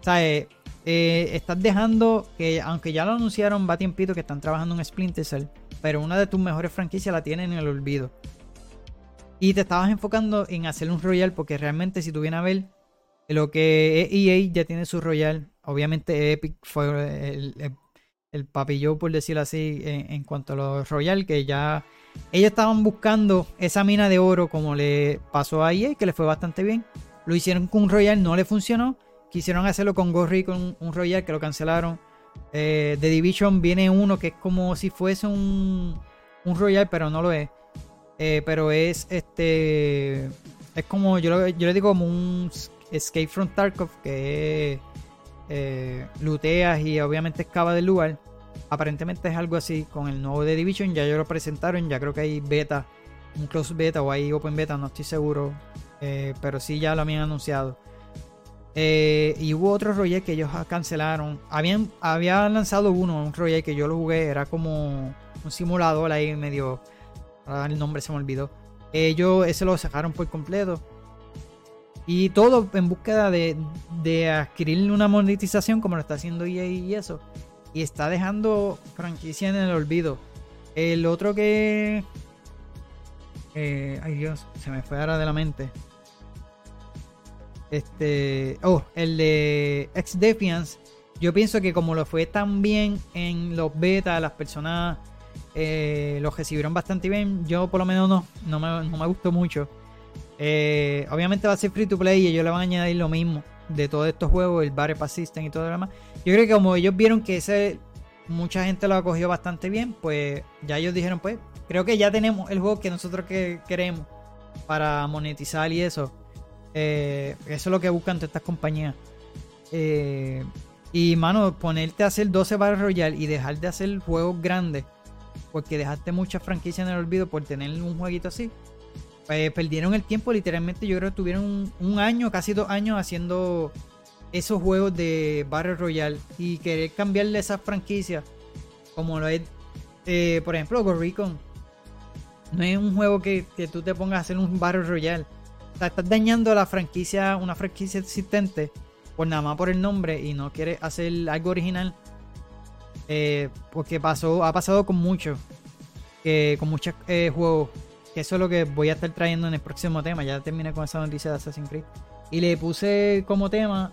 O sea, eh, eh, estás dejando que, aunque ya lo anunciaron, va tiempito que están trabajando en Splinter Cell, pero una de tus mejores franquicias la tienen en el olvido. Y te estabas enfocando en hacer un Royal porque realmente si tú vienes a ver lo que es EA ya tiene su Royal. Obviamente Epic fue el, el, papillo, por decirlo así, en, en cuanto a los Royal, que ya ellos estaban buscando esa mina de oro como le pasó a EA, que le fue bastante bien. Lo hicieron con un Royal, no le funcionó. Quisieron hacerlo con Gorry, con un Royal, que lo cancelaron. Eh, The Division viene uno que es como si fuese un, un Royal, pero no lo es. Eh, pero es este. Es como. Yo, le digo como un Escape from Tarkov, que eh, looteas y obviamente excava del lugar. Aparentemente es algo así con el nuevo The Division. Ya ellos lo presentaron. Ya creo que hay beta, un close beta o hay open beta, no estoy seguro. Eh, pero sí ya lo habían anunciado. Eh, y hubo otro Royal que ellos cancelaron. Habían, habían lanzado uno, un Royal que yo lo jugué. Era como un simulador ahí medio. El nombre se me olvidó. Ellos ese lo sacaron por completo. Y todo en búsqueda de, de adquirir una monetización como lo está haciendo EA y eso. Y está dejando franquicia en el olvido. El otro que... eh, ay Dios, se me fue ahora de la mente. Este... Oh, el de Ex Defiance. Yo pienso que como lo fue tan bien en los beta, las personas eh, lo recibieron bastante bien. Yo por lo menos no, no me, no me gustó mucho. Eh, obviamente va a ser free to play y ellos le van a añadir lo mismo de todos estos juegos, el Battle Pass System y todo lo demás. Yo creo que como ellos vieron que ese mucha gente lo acogió bastante bien, pues ya ellos dijeron, pues creo que ya tenemos el juego que nosotros que queremos para monetizar y eso. Eh, eso es lo que buscan todas estas compañías. Eh, y mano, ponerte a hacer 12 Battle Royale y dejar de hacer juegos grandes, porque dejaste muchas franquicias en el olvido por tener un jueguito así eh, perdieron el tiempo, literalmente yo creo que tuvieron un, año, casi dos años haciendo esos juegos de Battle Royale y querer cambiarle esas franquicias, como lo es, eh, por ejemplo, Ghost Recon. No es un juego que, que tú te pongas a hacer un Battle Royale. Estás dañando la franquicia, una franquicia existente, por nada más por el nombre y no quieres hacer algo original. Eh, porque pasó, ha pasado con muchos, que con muchos eh, juegos que eso es lo que voy a estar trayendo en el próximo tema. Ya terminé con esa noticia de Assassin's Creed. Y le puse como tema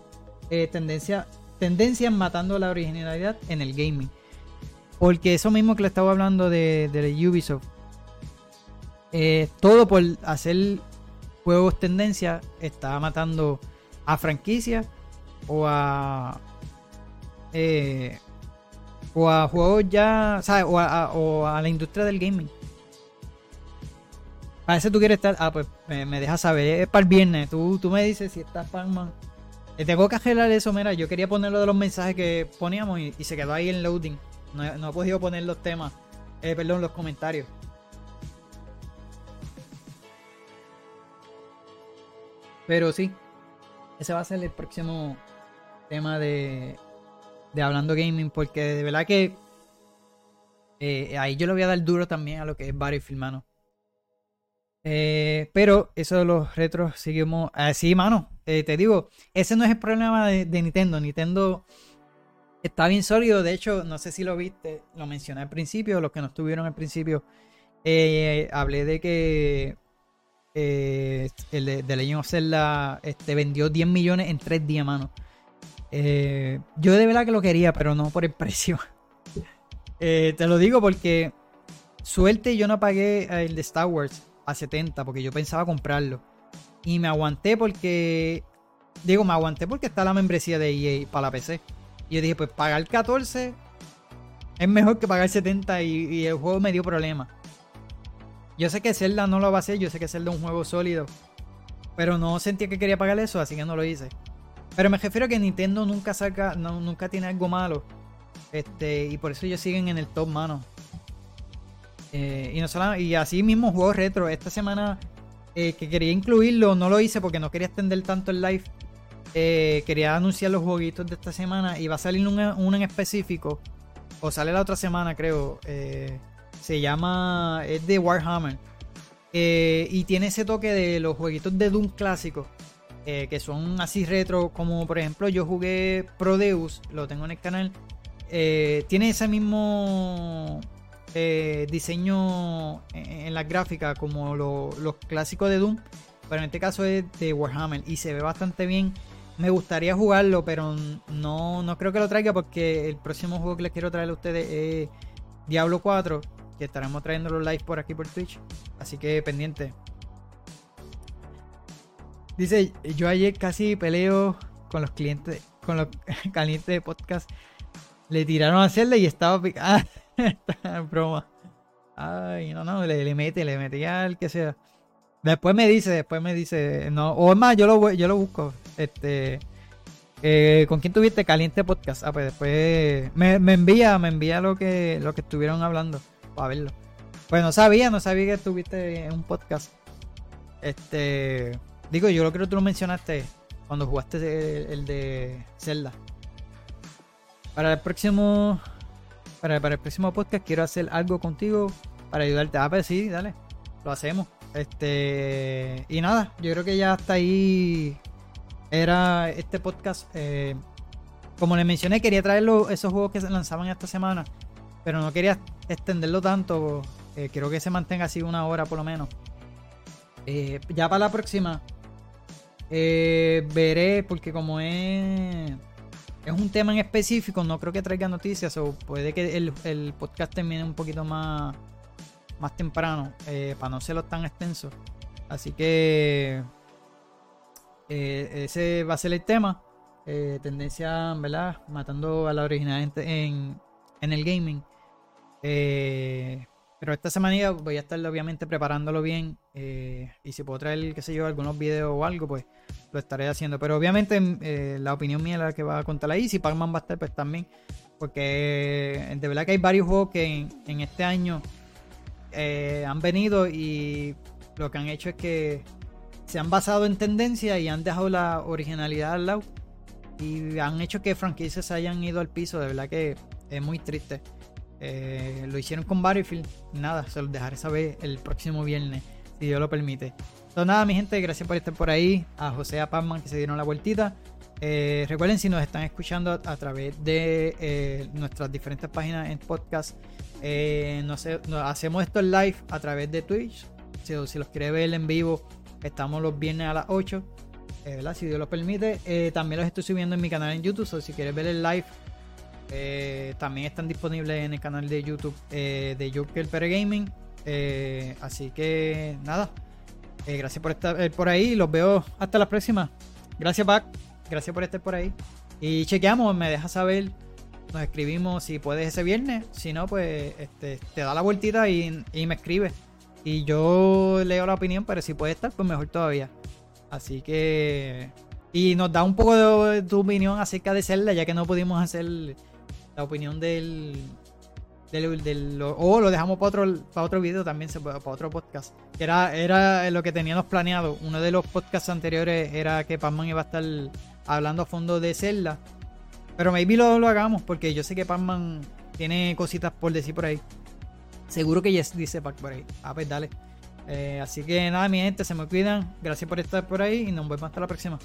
eh, tendencia, tendencias matando la originalidad en el gaming. Porque eso mismo que le estaba hablando de, Ubisoft. eh, todo por hacer juegos tendencia está matando a franquicias o a eh, o a juegos ya ¿sabes? O, a, o a la industria del gaming a veces tú quieres estar. Ah, pues me, me dejas saber. Es para el viernes. Tú, tú me dices si estás Pac-Man. Eh, tengo que arreglar eso. Mira, yo quería poner lo de los mensajes que poníamos y, se quedó ahí en loading. No, no he podido poner los temas. Eh, perdón, los comentarios. Pero sí. Ese va a ser el próximo tema de, de Hablando Gaming. Porque de verdad que. eh, ahí yo le voy a dar duro también a lo que es Battlefield, mano. Eh, pero eso de los retros seguimos así, mano. Eh, te digo, ese no es el problema de, de Nintendo. Nintendo está bien sólido. De hecho, no sé si lo viste, lo mencioné al principio. Los que no estuvieron al principio, eh, hablé de que eh, el de, de Legend of Zelda este, vendió 10 millones en 3 días, mano. Eh, yo de verdad que lo quería, pero no por el *laughs* precio. Eh, te lo digo porque suerte yo no pagué el de Star Wars a 70 porque yo pensaba comprarlo. Y me aguanté porque. Digo, me aguanté porque está la membresía de EA para la PC. Y yo dije, pues pagar 14 es mejor que pagar 70 y, y el juego me dio problemas. Yo sé que Zelda no lo va a hacer, yo sé que Zelda es un juego sólido. Pero no sentía que quería pagar eso, así que no lo hice. Pero me refiero a que Nintendo nunca saca, nunca tiene algo malo. Este, y por eso ellos siguen en el top, mano. Eh, y, no y así mismo juegos retro. Esta semana eh, que quería incluirlo, no lo hice porque no quería extender tanto el live. Eh, quería anunciar los jueguitos de esta semana y va a salir uno, uno en específico. O sale la otra semana, creo. Eh, se llama. Es de Warhammer. Eh, y tiene ese toque de los jueguitos de Doom clásicos. eh, que son así retro. Como por ejemplo, yo jugué Prodeus. Lo tengo en el canal. Eh, tiene ese mismo diseño en, en las gráficas como lo- los clásicos de Doom, pero en este caso es de Warhammer y se ve bastante bien. Me gustaría jugarlo, pero no, no creo que lo traiga porque el próximo juego que les quiero traer a ustedes es Diablo 4, estaremos trayendo los live por aquí por Twitch. Así que pendiente. Dice, yo ayer casi peleo con los clientes, con los *laughs* calientes de podcast. Le tiraron a hacerle y estaba picada. *laughs* broma. Ay, no, no, le, mete, le metía al que sea. Después me dice, después me dice, no, o es más, yo lo, yo lo busco. Este, eh, ¿con quién tuviste caliente podcast? Ah, pues después me, me envía, me envía lo que, lo que estuvieron hablando para verlo. Pues no sabía, no sabía que estuviste en un podcast. Este, digo, yo creo que tú lo mencionaste cuando jugaste el, el de Zelda. Para el próximo, para, para el próximo podcast quiero hacer algo contigo para ayudarte. Ah, pues sí, dale, lo hacemos. Este, y nada, yo creo que ya hasta ahí era este podcast. eh, como les mencioné, quería traer esos juegos que se lanzaban esta semana, pero no quería extenderlo tanto. eh, quiero que se mantenga así una hora por lo menos. Eh, ya para la próxima eh, veré, porque como es, es un tema en específico, no creo que traiga noticias, o puede que el, el podcast termine un poquito más, más temprano, eh, para no serlo tan extenso. Así que ese va a ser el tema. Tendencia, ¿verdad? Matando a la original en, en el gaming. Eh, pero esta semana voy a estar obviamente preparándolo bien. eh, y si puedo traer, qué sé yo, algunos videos o algo, pues lo estaré haciendo. Pero obviamente eh, la opinión mía es la que va a contar ahí. Si Pac-Man va a estar, pues también. Porque eh, de verdad que hay varios juegos que en, este año eh, han venido y lo que han hecho es que se han basado en tendencia y han dejado la originalidad al lado. Y han hecho que franquicias hayan ido al piso. De verdad que es muy triste. Eh, lo hicieron con Battlefield. Nada, se los dejaré saber el próximo viernes, si Dios lo permite. Entonces, nada, mi gente, gracias por estar por ahí. A José a que se dieron la vueltita. Eh, recuerden, si nos están escuchando a, través de eh, nuestras diferentes páginas en podcast, eh, no sé, no- hacemos esto en live a través de Twitch. Si, si los quiere ver en vivo, estamos los viernes a las 8. eh, ¿verdad? Si Dios lo permite. También los estoy subiendo en mi canal en YouTube. So, si quieres ver el live, eh, también están disponibles en el canal de YouTube eh, de Joker Pere Gaming. Eh, así que nada. Gracias por estar por ahí. Los veo hasta la próxima. Gracias, Pac. Gracias por estar por ahí. Y chequeamos, me deja saber. Nos escribimos si puedes ese viernes. Si no, pues este, te da la vueltita y, me escribe. Y yo leo la opinión, pero si puede estar, pues mejor todavía. Así que. Y nos da un poco de tu opinión acerca de Zelda, ya que no pudimos hacer la opinión del. del, del- o lo dejamos para otro, para otro video también, para otro podcast. Era, era lo que teníamos planeado. Uno de los podcasts anteriores era que Pacman iba a estar hablando a fondo de Zelda. Pero maybe lo, lo hagamos, porque yo sé que Pacman tiene cositas por decir por ahí. Seguro que yes dice Pac por ahí. Ah, pues dale. Eh, así que nada, mi gente, se me cuidan. Gracias por estar por ahí y nos vemos hasta la próxima.